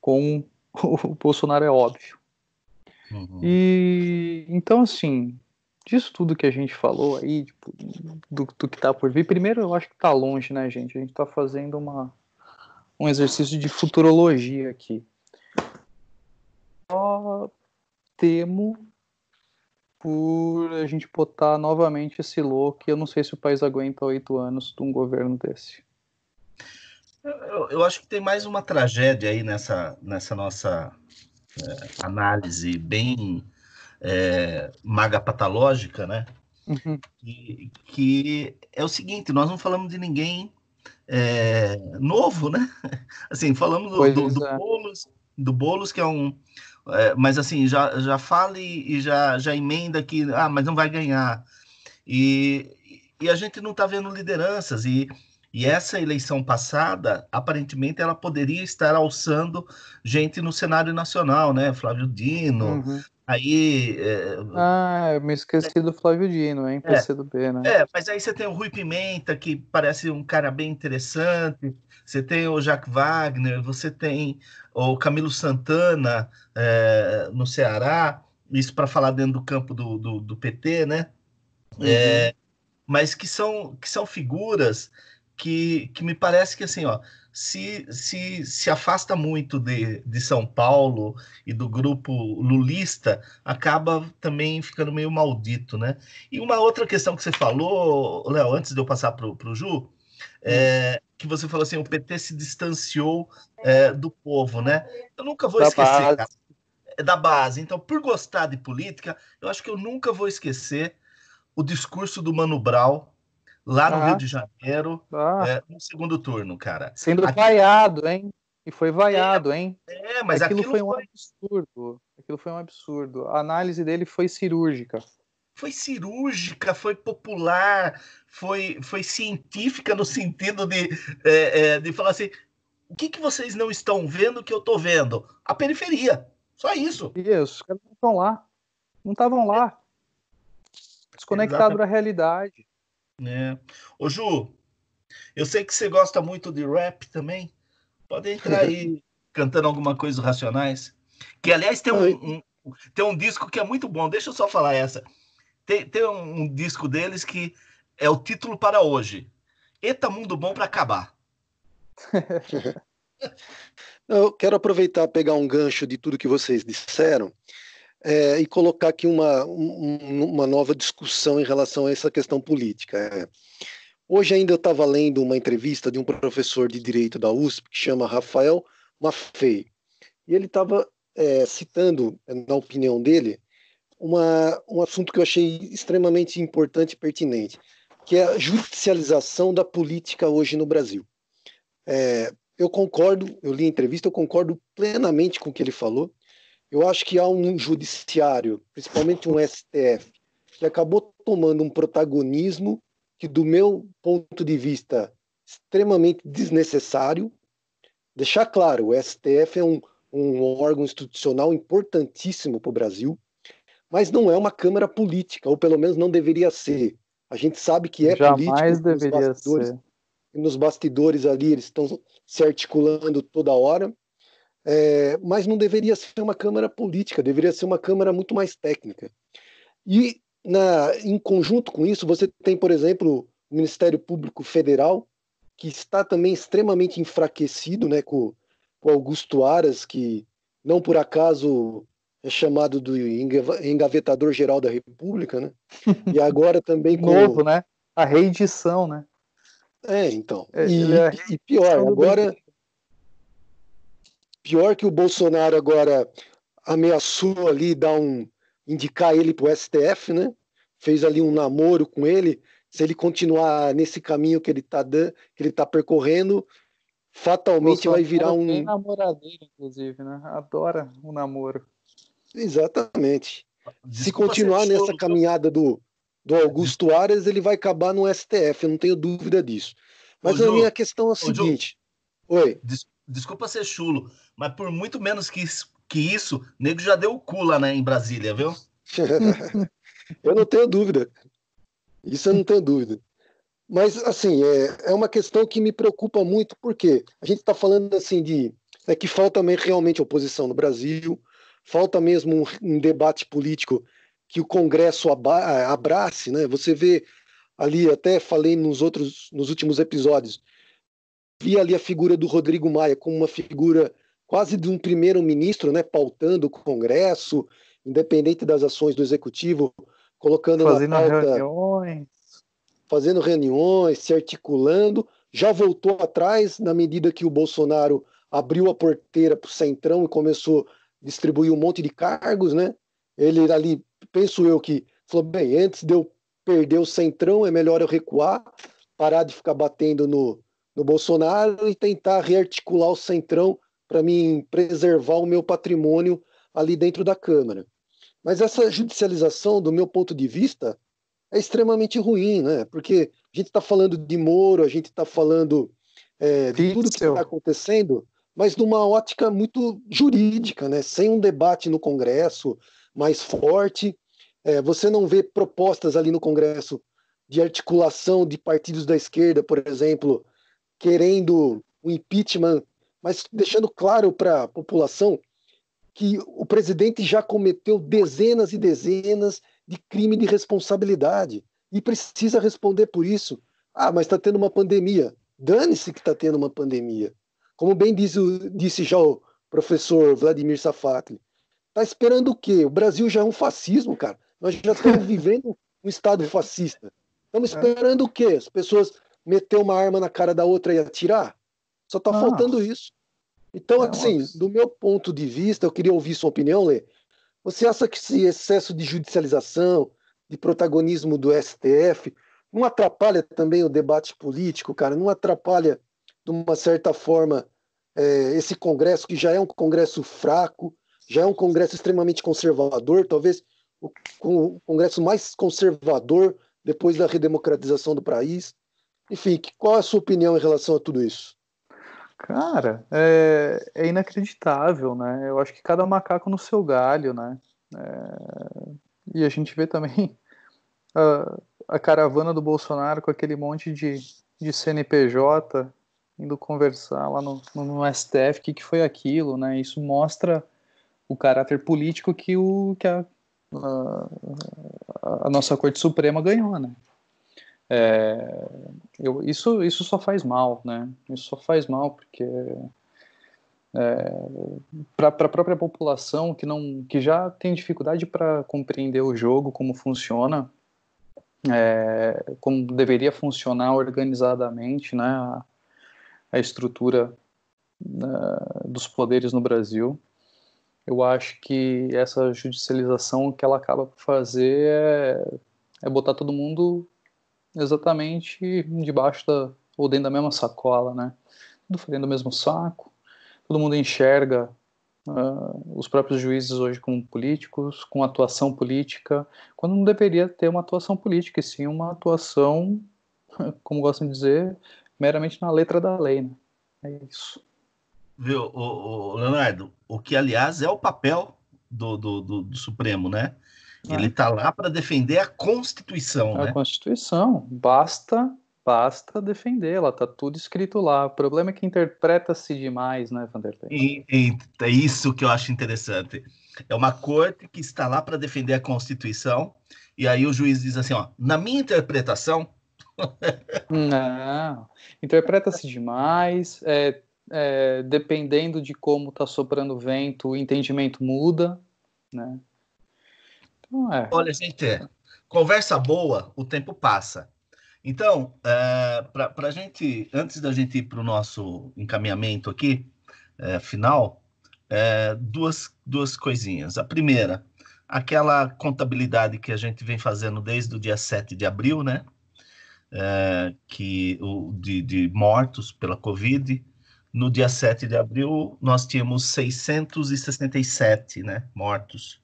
com o Bolsonaro, é óbvio. Uhum. E então, assim, disso tudo que a gente falou aí, tipo, do, do, que tá por vir, primeiro eu acho que tá longe, né, gente? A gente tá fazendo uma, um exercício de futurologia aqui. Só temo por a gente botar novamente esse louco. Eu não sei se o país aguenta oito anos de um governo desse. Eu, eu, acho que tem mais uma tragédia aí nessa, nessa nossa é, análise bem é, magapatológica, né? Uhum. Que, que, é o seguinte: nós não falamos de ninguém é, novo, né? Assim, falamos do, do, do, é. Boulos, do Boulos, que é um, é, mas assim, já, já fala e, já, já emenda que, ah, mas não vai ganhar. E, e a gente não está vendo lideranças. E, e essa eleição passada, aparentemente, ela poderia estar alçando gente no cenário nacional, né? Flávio Dino. Uhum. Aí. É... Ah, eu me esqueci do Flávio Dino, hein? PCdoB, é, né? É, mas aí você tem o Rui Pimenta, que parece um cara bem interessante. Você tem o Jacques Wagner, você tem o Camilo Santana é, no Ceará, isso para falar dentro do campo do, do, do PT, né? Uhum. É, mas que são, que são figuras que, que me parece que assim, ó, se, se, se afasta muito de, de São Paulo e do grupo lulista, acaba também ficando meio maldito, né? E uma outra questão que você falou, Léo, antes de eu passar para o Ju, é, que você falou assim, o PT se distanciou é, do povo, né? Eu nunca vou da esquecer, base. É da base. Então, por gostar de política, eu acho que eu nunca vou esquecer o discurso do Mano Brown lá no ah. Rio de Janeiro, ah. é, no segundo turno, cara. Sendo Aqui... vaiado, hein? E foi vaiado, é, hein? É, mas aquilo, aquilo foi um absurdo. Aquilo foi um absurdo. A análise dele foi cirúrgica. Foi cirúrgica, foi popular, foi, foi científica no sentido de, é, é, de falar assim: o que, que vocês não estão vendo que eu estou vendo? A periferia. Só isso. Isso, os caras não estão lá. Não estavam lá. Desconectado da realidade. É. Ô Ju, eu sei que você gosta muito de rap também. Pode entrar aí cantando alguma coisa dos Racionais. Que, aliás, tem um, um, tem um disco que é muito bom. Deixa eu só falar essa. Tem, tem um, um disco deles que é o título para hoje. Eita Mundo Bom para Acabar. Eu quero aproveitar pegar um gancho de tudo que vocês disseram é, e colocar aqui uma, um, uma nova discussão em relação a essa questão política. É. Hoje ainda eu estava lendo uma entrevista de um professor de direito da USP que chama Rafael Maffei, e ele estava é, citando, na opinião dele, uma, um assunto que eu achei extremamente importante e pertinente, que é a judicialização da política hoje no Brasil. É, eu concordo, eu li a entrevista, eu concordo plenamente com o que ele falou. Eu acho que há um judiciário, principalmente um STF, que acabou tomando um protagonismo que, do meu ponto de vista, extremamente desnecessário. Deixar claro, o STF é um, um órgão institucional importantíssimo para o Brasil, mas não é uma Câmara política, ou pelo menos não deveria ser. A gente sabe que é Jamais político. deveria ser. Nos bastidores ali, eles estão se articulando toda hora. É, mas não deveria ser uma Câmara política, deveria ser uma Câmara muito mais técnica. E, na, em conjunto com isso, você tem, por exemplo, o Ministério Público Federal, que está também extremamente enfraquecido né, com, com Augusto Aras, que não por acaso é chamado do engavetador geral da República, né? E agora também com novo, né? A reedição, né? É, então. É, e, é... e pior, agora Pior que o Bolsonaro agora ameaçou ali dar um indicar ele para o STF, né? Fez ali um namoro com ele. Se ele continuar nesse caminho que ele está que ele tá percorrendo, fatalmente vai virar um namoradeiro, inclusive, né? Adora o um namoro. Exatamente. Se continuar nessa caminhada do, do Augusto Aras, ele vai acabar no STF, eu não tenho dúvida disso. Mas Ô, a minha questão é a seguinte. Oi. Des, desculpa ser chulo, mas por muito menos que isso, que isso, o nego já deu o cu lá né, em Brasília, viu? eu não tenho dúvida. Isso eu não tenho dúvida. Mas, assim, é, é uma questão que me preocupa muito, porque a gente está falando, assim, de é que falta realmente oposição no Brasil, falta mesmo um, um debate político que o Congresso abrace, né? Você vê ali, até falei nos outros, nos últimos episódios, vi ali a figura do Rodrigo Maia como uma figura quase de um primeiro-ministro, né? Pautando o Congresso, independente das ações do Executivo, colocando fazendo na pauta, reuniões, fazendo reuniões, se articulando, já voltou atrás na medida que o Bolsonaro abriu a porteira para o Centrão e começou a distribuir um monte de cargos, né? Ele ali, penso eu que falou bem, antes de eu perder o Centrão, é melhor eu recuar, parar de ficar batendo no, no Bolsonaro e tentar rearticular o Centrão para mim preservar o meu patrimônio ali dentro da Câmara. Mas essa judicialização, do meu ponto de vista, é extremamente ruim, né? Porque a gente está falando de Moro, a gente está falando é, de tudo que está acontecendo, mas numa ótica muito jurídica, né? Sem um debate no Congresso mais forte. É, você não vê propostas ali no Congresso de articulação de partidos da esquerda, por exemplo, querendo o impeachment, mas deixando claro para a população que o presidente já cometeu dezenas e dezenas de crime de responsabilidade e precisa responder por isso. Ah, mas está tendo uma pandemia. Dane-se que está tendo uma pandemia. Como bem disse, disse já o professor Vladimir Safatli, está esperando o quê? O Brasil já é um fascismo, cara. Nós já estamos vivendo um estado fascista. Estamos é. esperando o quê? As pessoas meter uma arma na cara da outra e atirar? Só está faltando isso. Então, assim, do meu ponto de vista, eu queria ouvir sua opinião, Lê. Você acha que esse excesso de judicialização, de protagonismo do STF, não atrapalha também o debate político, cara? Não atrapalha, de uma certa forma, é, esse Congresso, que já é um Congresso fraco, já é um Congresso extremamente conservador, talvez o, o Congresso mais conservador depois da redemocratização do país. Enfim, qual é a sua opinião em relação a tudo isso? Cara, é, é, inacreditável, né? Eu acho que cada macaco no seu galho, né? É, e a gente vê também a, a, caravana do Bolsonaro com aquele monte de, de CNPJ indo conversar lá no, no, STF, o que, que foi aquilo, né? Isso mostra o caráter político que, o, que a, a, a nossa Corte Suprema ganhou, né? É, eu, isso, isso só faz mal, né? Isso só faz mal porque é, para a própria população que não que já tem dificuldade para compreender o jogo, como funciona, é, como deveria funcionar organizadamente, né? A, estrutura né, dos poderes no Brasil. Eu acho que essa judicialização que ela acaba por fazer é, é botar todo mundo exatamente debaixo da, ou dentro da mesma sacola, né? Tudo foi dentro do mesmo saco, todo mundo enxerga uh, os próprios juízes hoje como políticos, com atuação política, quando não deveria ter uma atuação política, e sim uma atuação, como gostam de dizer, meramente na letra da lei, né? É isso. Viu, o, o Leonardo, o que aliás é o papel do, do, do, do Supremo, né? Ele está lá para defender a Constituição. A né? Constituição. Basta, basta defendê-la. Está tudo escrito lá. O problema é que interpreta-se demais, né, Vanderlei? E, e, é isso que eu acho interessante. É uma corte que está lá para defender a Constituição. E aí o juiz diz assim: ó, na minha interpretação. Não, interpreta-se demais. É, é, dependendo de como está soprando o vento, o entendimento muda, né? É. Olha, gente, conversa boa, o tempo passa. Então, é, para a gente, antes da gente ir para o nosso encaminhamento aqui, é, final, é, duas, duas coisinhas. A primeira, aquela contabilidade que a gente vem fazendo desde o dia 7 de abril, né? É, que, de, de mortos pela Covid. No dia 7 de abril, nós tínhamos 667 né, mortos.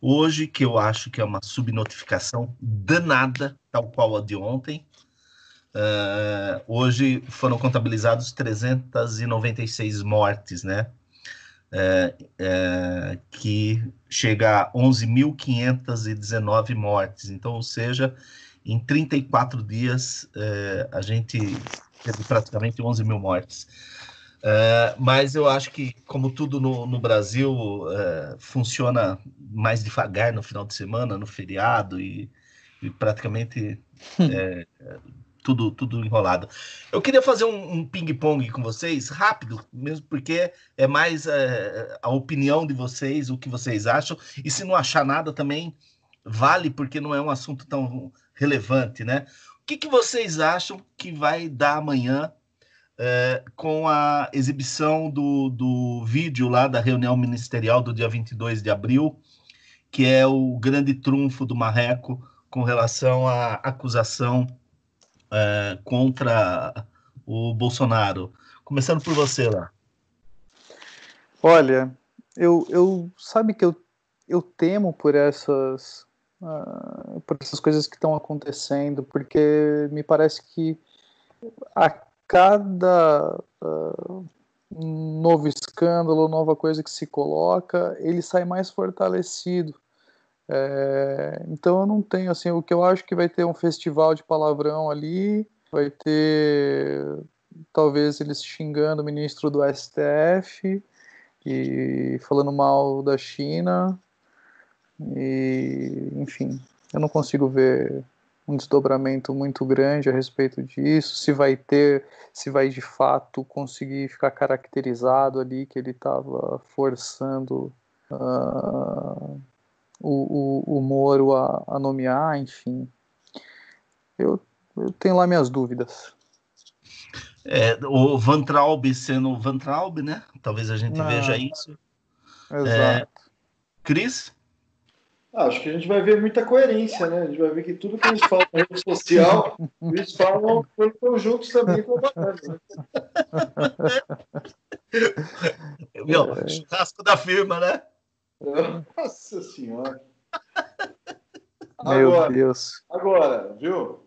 Hoje, que eu acho que é uma subnotificação danada, tal qual a de ontem, uh, hoje foram contabilizados 396 mortes, né? É, é, que chega a 11.519 mortes. Então, ou seja, em 34 dias, é, a gente teve praticamente 11 mil mortes. É, mas eu acho que, como tudo no, no Brasil, é, funciona mais devagar no final de semana, no feriado, e, e praticamente é, tudo, tudo enrolado. Eu queria fazer um, um ping-pong com vocês, rápido, mesmo porque é mais a opinião de vocês, o que vocês acham, e se não achar nada também vale, porque não é um assunto tão relevante, né? O que, que vocês acham que vai dar amanhã é, com a exibição do, do vídeo lá da reunião ministerial do dia 22 de abril, que é o grande trunfo do Marreco com relação à acusação é, contra o Bolsonaro. Começando por você lá. Olha, eu, eu sabe que eu, eu temo por essas uh, por essas coisas que estão acontecendo, porque me parece que a cada uh, novo escândalo, nova coisa que se coloca, ele sai mais fortalecido. É, então eu não tenho assim, o que eu acho que vai ter um festival de palavrão ali, vai ter talvez eles xingando o ministro do STF e falando mal da China e enfim, eu não consigo ver um desdobramento muito grande a respeito disso, se vai ter, se vai de fato conseguir ficar caracterizado ali que ele estava forçando uh, o, o, o Moro a, a nomear, enfim. Eu, eu tenho lá minhas dúvidas. É, o Van Traub sendo Van Traub, né? Talvez a gente Não, veja isso. Exato. É, Cris? Ah, acho que a gente vai ver muita coerência, né? A gente vai ver que tudo que eles falam na rede social, eles falam em conjuntos também com a banana. Meu, churrasco da firma, né? Nossa senhora. Meu agora, Deus. Agora, viu?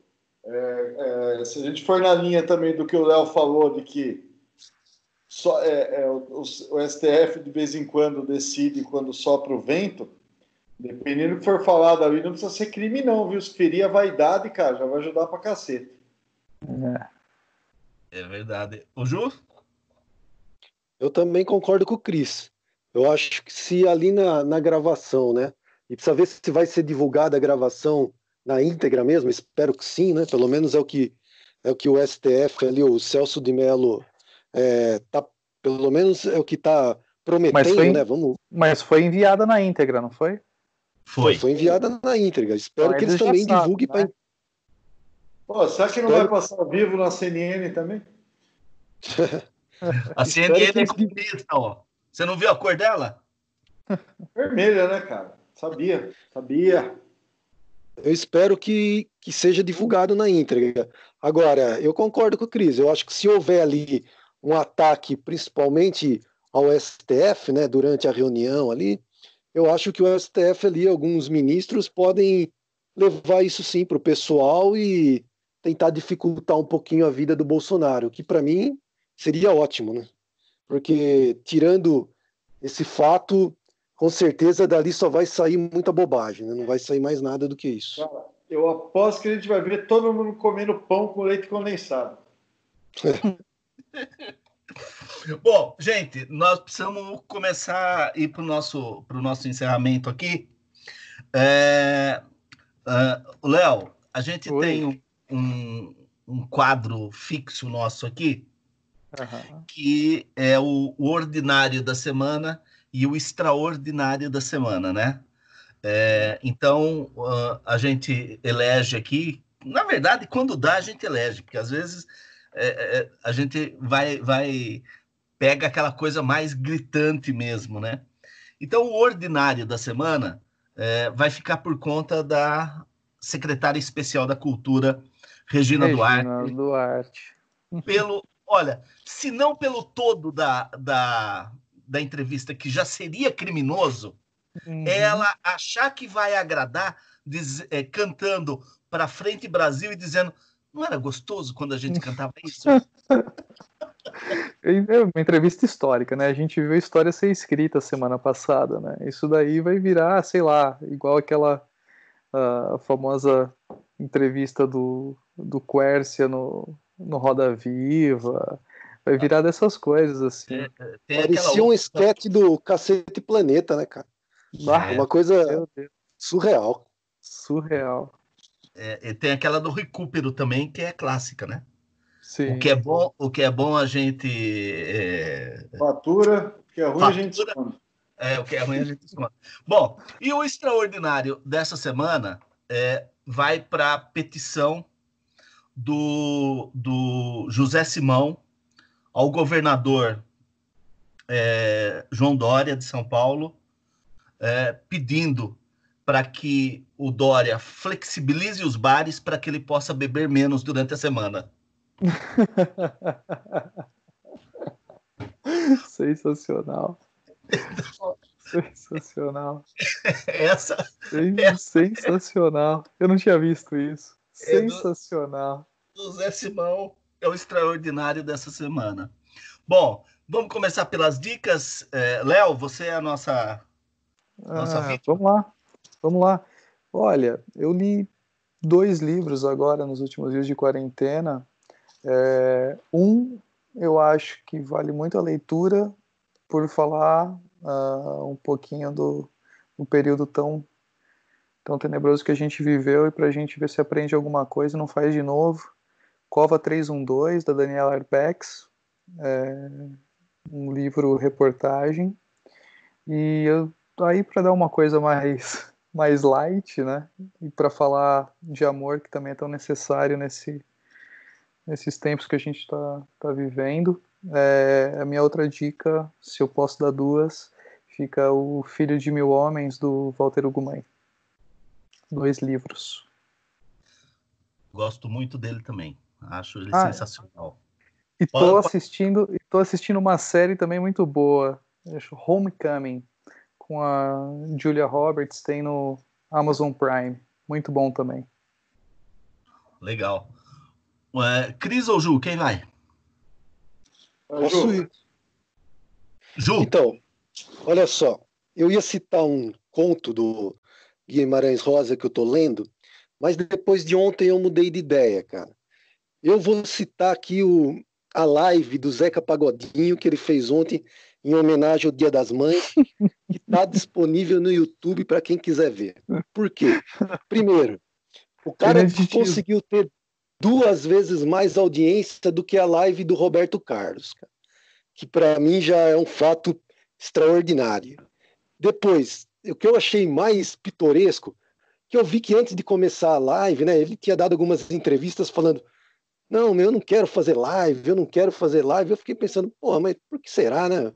É, é, se a gente for na linha também do que o Léo falou, de que só, é, é o, o, STF de vez em quando decide quando sopra o vento, dependendo do que for falado ali, não precisa ser crime, não, viu? Se ferir a vaidade, cara, já vai ajudar pra cacete. É, é verdade. O Ju? Eu também concordo com o Cris. Eu acho que se ali na, na gravação, né? E precisa ver se vai ser divulgada a gravação na íntegra mesmo, espero que sim, né? Pelo menos é o que é o que o STF ali, o Celso de Mello, é, tá, pelo menos é o que está prometendo, foi, né? Vamos. Mas foi enviada na íntegra, não foi? Foi. Foi enviada na íntegra. Espero então, que eles também divulguem né? para. será que não vai passar ao vivo na CNN também? a CNN é comunista, ó. Você não viu a cor dela? Vermelha, né, cara? Sabia, sabia. Eu espero que, que seja divulgado na íntegra. Agora, eu concordo com o Cris. Eu acho que se houver ali um ataque, principalmente ao STF, né, durante a reunião ali, eu acho que o STF ali, alguns ministros podem levar isso sim para o pessoal e tentar dificultar um pouquinho a vida do Bolsonaro, que para mim seria ótimo, né? porque tirando esse fato, com certeza dali só vai sair muita bobagem, né? não vai sair mais nada do que isso. Eu aposto que a gente vai ver todo mundo comendo pão com leite condensado. Bom, gente, nós precisamos começar a ir para o nosso, nosso encerramento aqui. É, uh, Léo, a gente Oi. tem um, um quadro fixo nosso aqui, uhum. que é o, o, ordinário da semana e o extraordinário da semana, né? É, então, uh, a gente elege aqui, na verdade, quando dá, a gente elege, porque às vezes é, é, a gente vai, vai pega aquela coisa mais gritante mesmo, né? Então, o ordinário da semana é, vai ficar por conta da secretária especial da Cultura, Regina, Regina Duarte. Duarte. Pelo, olha, se não pelo todo da, da, da entrevista, que já seria criminoso, uhum. ela achar que vai agradar diz, é, cantando para frente Brasil e dizendo não era gostoso quando a gente cantava isso? É uma entrevista histórica, né? A gente viu a história ser escrita semana passada, né? Isso daí vai virar, sei lá, igual aquela uh, famosa entrevista do, do Quercia no, no Roda Viva. Vai virar dessas coisas, assim. É, é Parecia um esquete do Cacete Planeta, né, cara? É. Uma coisa surreal. Surreal. É, tem aquela do recupero também, que é clássica, né? Sim. O que é bom, o que é bom a gente. É... Fatura, o que é ruim Fatura, a gente esconde. É, o que é ruim a gente esconde. Bom, e o extraordinário dessa semana é, vai para a petição do, do José Simão ao governador é, João Dória, de São Paulo, é, pedindo para que o Dória flexibilize os bares para que ele possa beber menos durante a semana. Sensacional. Sensacional. Essa, Sensacional. Eu não tinha visto isso. Sensacional. É do, Zé Simão é o extraordinário dessa semana. Bom, vamos começar pelas dicas. É, Léo, você é a nossa, nossa ah, Vamos lá. Vamos lá. Olha, eu li dois livros agora nos últimos dias de quarentena. É, um, eu acho que vale muito a leitura por falar uh, um pouquinho do, do período tão tão tenebroso que a gente viveu e para a gente ver se aprende alguma coisa e não faz de novo. Cova 312, da Daniela Arpex, é um livro reportagem. E eu, aí para dar uma coisa mais mais light, né? E para falar de amor que também é tão necessário nesse nesses tempos que a gente está tá vivendo. É, a minha outra dica, se eu posso dar duas, fica o Filho de Mil Homens do Walter Ugumem. Dois livros. Gosto muito dele também. Acho ele ah, sensacional. E tô assistindo, tô assistindo uma série também muito boa, acho Homecoming com a Julia Roberts, tem no Amazon Prime. Muito bom também. Legal. Uh, Cris ou Ju, quem vai? Posso ir. Ju. Então, olha só. Eu ia citar um conto do Guimarães Rosa que eu tô lendo, mas depois de ontem eu mudei de ideia, cara. Eu vou citar aqui o, a live do Zeca Pagodinho que ele fez ontem em homenagem ao Dia das Mães, que está disponível no YouTube para quem quiser ver. Por quê? Primeiro, o cara conseguiu ter duas vezes mais audiência do que a live do Roberto Carlos, que para mim já é um fato extraordinário. Depois, o que eu achei mais pitoresco, que eu vi que antes de começar a live, né, ele tinha dado algumas entrevistas falando não, eu não quero fazer live, eu não quero fazer live. Eu fiquei pensando, porra, mas por que será, né?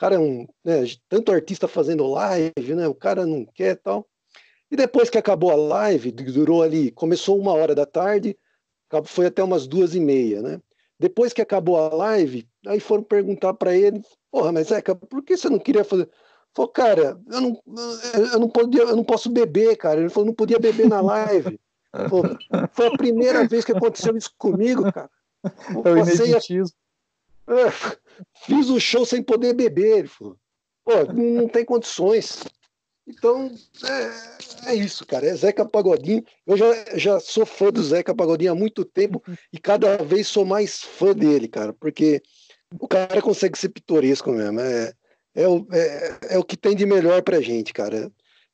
Cara é um. Né, tanto artista fazendo live, né? O cara não quer tal. E depois que acabou a live, durou ali, começou uma hora da tarde, foi até umas duas e meia, né? Depois que acabou a live, aí foram perguntar para ele, porra, mas Zeca, por que você não queria fazer? Falou, cara, eu não, eu não podia, eu não posso beber, cara. Ele falou, não podia beber na live. Falou, foi a primeira vez que aconteceu isso comigo, cara. Eu é o ineditismo. A... É, Fiz o show sem poder beber. Ele falou, pô, não tem condições. Então, é, é, isso, cara. É Zeca Pagodinho. Eu já, já sou fã do Zeca Pagodinho há muito tempo e cada vez sou mais fã dele, cara, porque o cara consegue ser pitoresco mesmo. É, é, o, é, é o que tem de melhor pra gente, cara.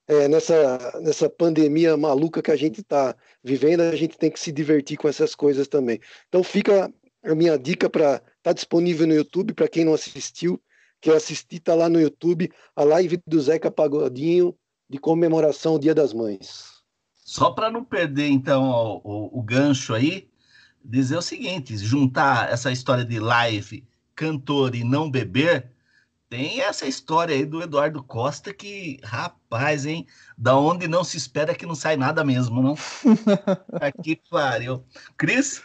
É, nessa, nessa pandemia maluca que a gente está vivendo, a gente tem que se divertir com essas coisas também. Então fica a minha dica para Está disponível no YouTube para quem não assistiu. Quer assistir, está lá no YouTube a live do Zeca Pagodinho de comemoração ao Dia das Mães. Só para não perder, então, o, o, o, gancho aí, dizer o seguinte: juntar essa história de live cantor e não beber, tem essa história aí do Eduardo Costa que, rapaz, hein? Da onde não se espera que não sai nada mesmo, não? Aqui, pariu. Cris?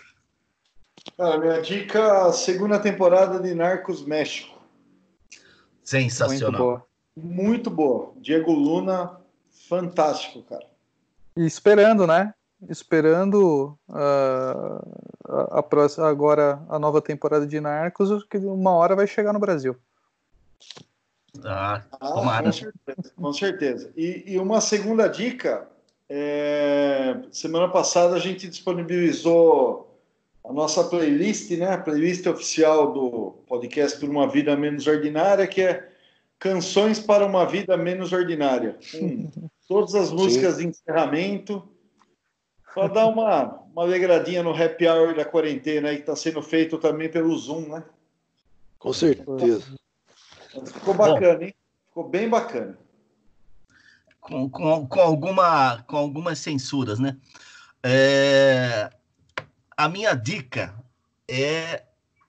Cara, minha dica, segunda temporada de Narcos México. Sensacional. Muito boa. Muito boa. Diego Luna, fantástico, cara. E esperando, né? Esperando uh, a, a próxima, agora a nova temporada de Narcos, que uma hora vai chegar no Brasil. Ah, Ah, com certeza. Com certeza. E, e uma segunda dica: é, semana passada a gente disponibilizou a nossa playlist, né? A playlist oficial do podcast Por uma Vida Menos Ordinária, que é Canções para uma Vida Menos Ordinária. Com todas as músicas de encerramento. Para dar uma, uma alegradinha no happy hour da quarentena aí, que está sendo feito também pelo Zoom, né? Com certeza. Ficou bacana, hein? Ficou bem bacana. com, com, com, alguma, com algumas censuras, né? É, a minha dica é.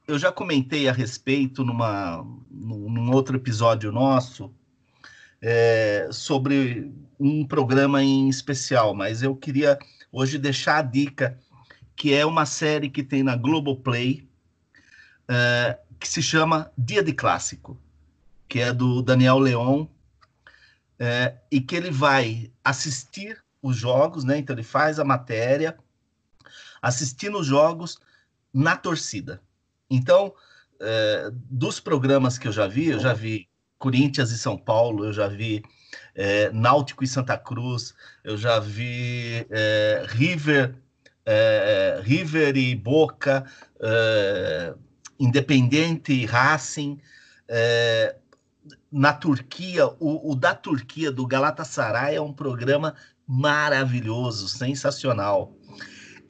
Eu já comentei a respeito numa, num, outro episódio nosso é, sobre um programa em especial, mas eu queria hoje deixar a dica que é uma série que tem na Globoplay é, que se chama Dia de Clássico, que é do Daniel Leon, é, e que ele vai assistir os jogos, né? Então ele faz a matéria, assistindo os jogos na torcida. Então, é, dos programas que eu já vi, eu já vi Corinthians e São Paulo, eu já vi é, Náutico e Santa Cruz, eu já vi é, River, é, River e Boca, é, Independente e Racing, é, na Turquia, o, o, da Turquia, do Galatasaray, é um programa maravilhoso, sensacional.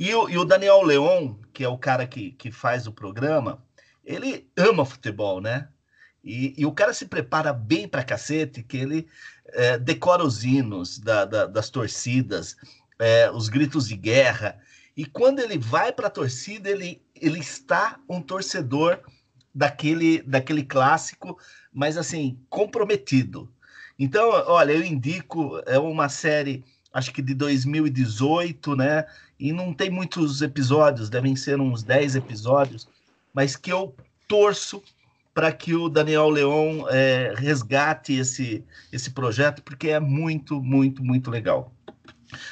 E o, e o, Daniel Leon, que é o cara que, que faz o programa, ele ama futebol, né? E, e o cara se prepara bem pra cacete, que ele é, decora os hinos da, da, das torcidas, é, os gritos de guerra. E quando ele vai para a torcida, ele, ele está um torcedor daquele, daquele clássico, mas assim, comprometido. Então, olha, eu indico, é uma série, acho que de 2018, né? E não tem muitos episódios, devem ser uns 10 episódios, mas que eu torço para que o Daniel Leon é, resgate esse, esse projeto, porque é muito, muito, muito legal.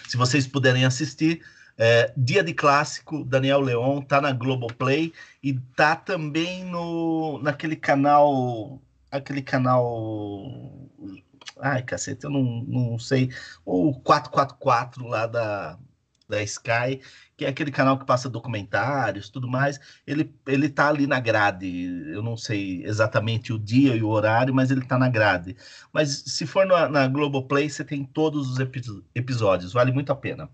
Se vocês puderem assistir, é, Dia de Clássico, Daniel Leon, tá na Globoplay e tá também no, naquele canal, aquele canal, ai cacete, eu não, não sei, o 444 lá da, da Sky, que é aquele canal que passa documentários, tudo mais, ele, ele tá ali na grade, eu não sei exatamente o dia e o horário, mas ele tá na grade. Mas se for na, na Globoplay, você tem todos os epi episódios, vale muito a pena.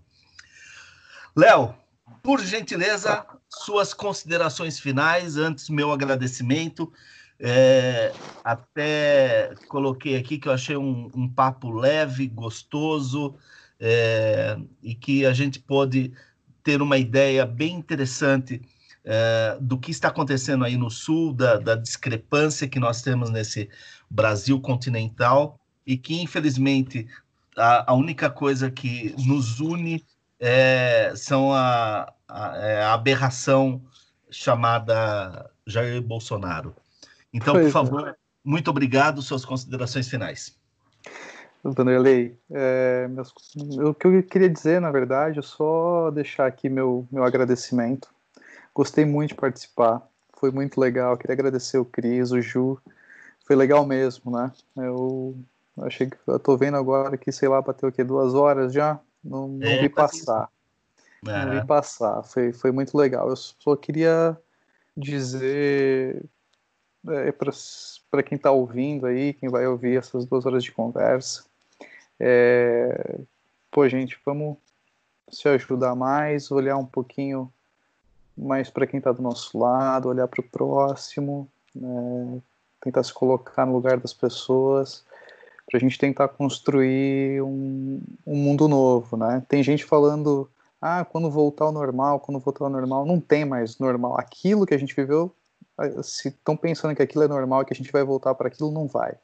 Léo, por gentileza, suas considerações finais, antes meu agradecimento. É, até coloquei aqui que eu achei um, um papo leve, gostoso, é, e que a gente pôde ter uma ideia bem interessante é, do que está acontecendo aí no Sul, da, da discrepância que nós temos nesse Brasil continental, e que, infelizmente, a, a única coisa que nos une é, são a, a, é a, aberração chamada Jair Bolsonaro. Então, pois por favor, é. muito obrigado, suas considerações finais. Vanderlei, é, meus, o que eu queria dizer, na verdade, é só deixar aqui meu, meu agradecimento. Gostei muito de participar, foi muito legal. Queria agradecer o Cris, o Ju, foi legal mesmo, né? Eu achei que eu tô vendo agora que, sei lá, bateu o quê? Duas horas já? Não, não é, vi passar. É. Não vi passar. Foi, foi muito legal. Eu só queria dizer é, para quem está ouvindo aí, quem vai ouvir essas duas horas de conversa, é, pô, gente, vamos se ajudar mais, olhar um pouquinho mais para quem está do nosso lado, olhar para o próximo, né, tentar se colocar no lugar das pessoas para a gente tentar construir um, um, mundo novo, né? Tem gente falando, ah, quando voltar ao normal, quando voltar ao normal, não tem mais normal. Aquilo que a gente viveu se estão pensando que aquilo é normal, que a gente vai voltar para aquilo, não vai.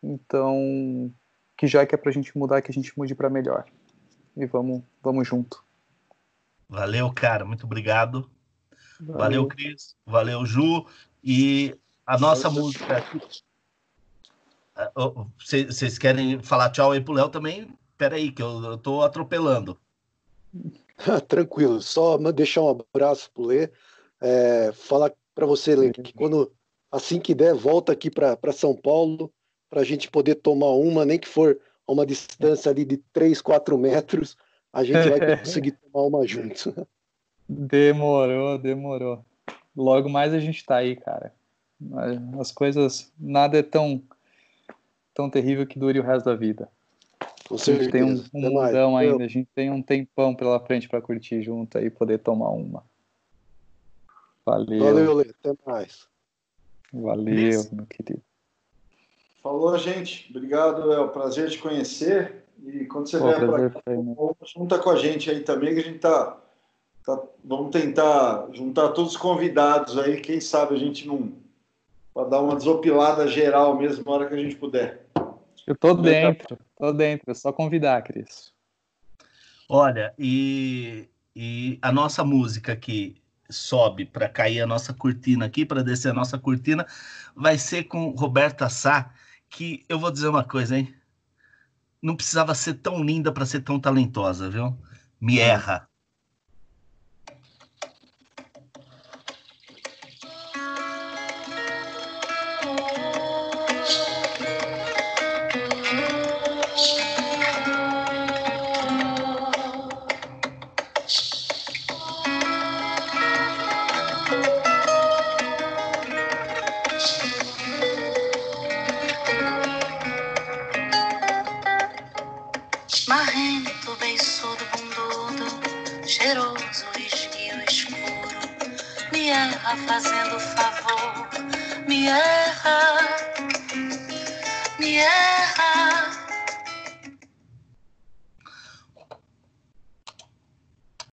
Então, que já que é para a gente mudar, que a gente mude para melhor. E vamos, vamos junto. Valeu, cara. Muito obrigado. Valeu, Valeu Cris. Valeu, Ju. E a nossa Valeu. música. Vocês querem falar tchau aí pro Léo também? Peraí, que eu, eu tô atropelando. Tranquilo, só deixar um abraço pro Lê. É, falar para você, Lê, que quando assim que der, volta aqui para São Paulo para a gente poder tomar uma, nem que for a uma distância ali de 3, 4 metros, a gente vai conseguir tomar uma junto. Demorou, demorou. Logo mais a gente tá aí, cara. As coisas, nada é tão tão terrível que dure o resto da vida. Com certeza. A gente tem um, um mundão ainda, a gente tem um tempão pela frente para curtir junto aí, poder tomar uma. Valeu. Valeu, Lê. Até mais. Valeu, meu querido. Falou, gente. Obrigado, é um prazer te conhecer. E quando você Pô, vier para cá, né? junta com a gente aí também, que a gente tá, tá, Vamos tentar juntar todos os convidados aí. Quem sabe a gente não. Para dar uma desopilada geral mesmo na hora que a gente puder. Eu tô dentro, tô dentro. É só convidar, Cris. Olha, e, e a nossa música que sobe para cair a nossa cortina aqui, para descer a nossa cortina, vai ser com Roberta Sá que eu vou dizer uma coisa, hein? Não precisava ser tão linda para ser tão talentosa, viu? Me erra.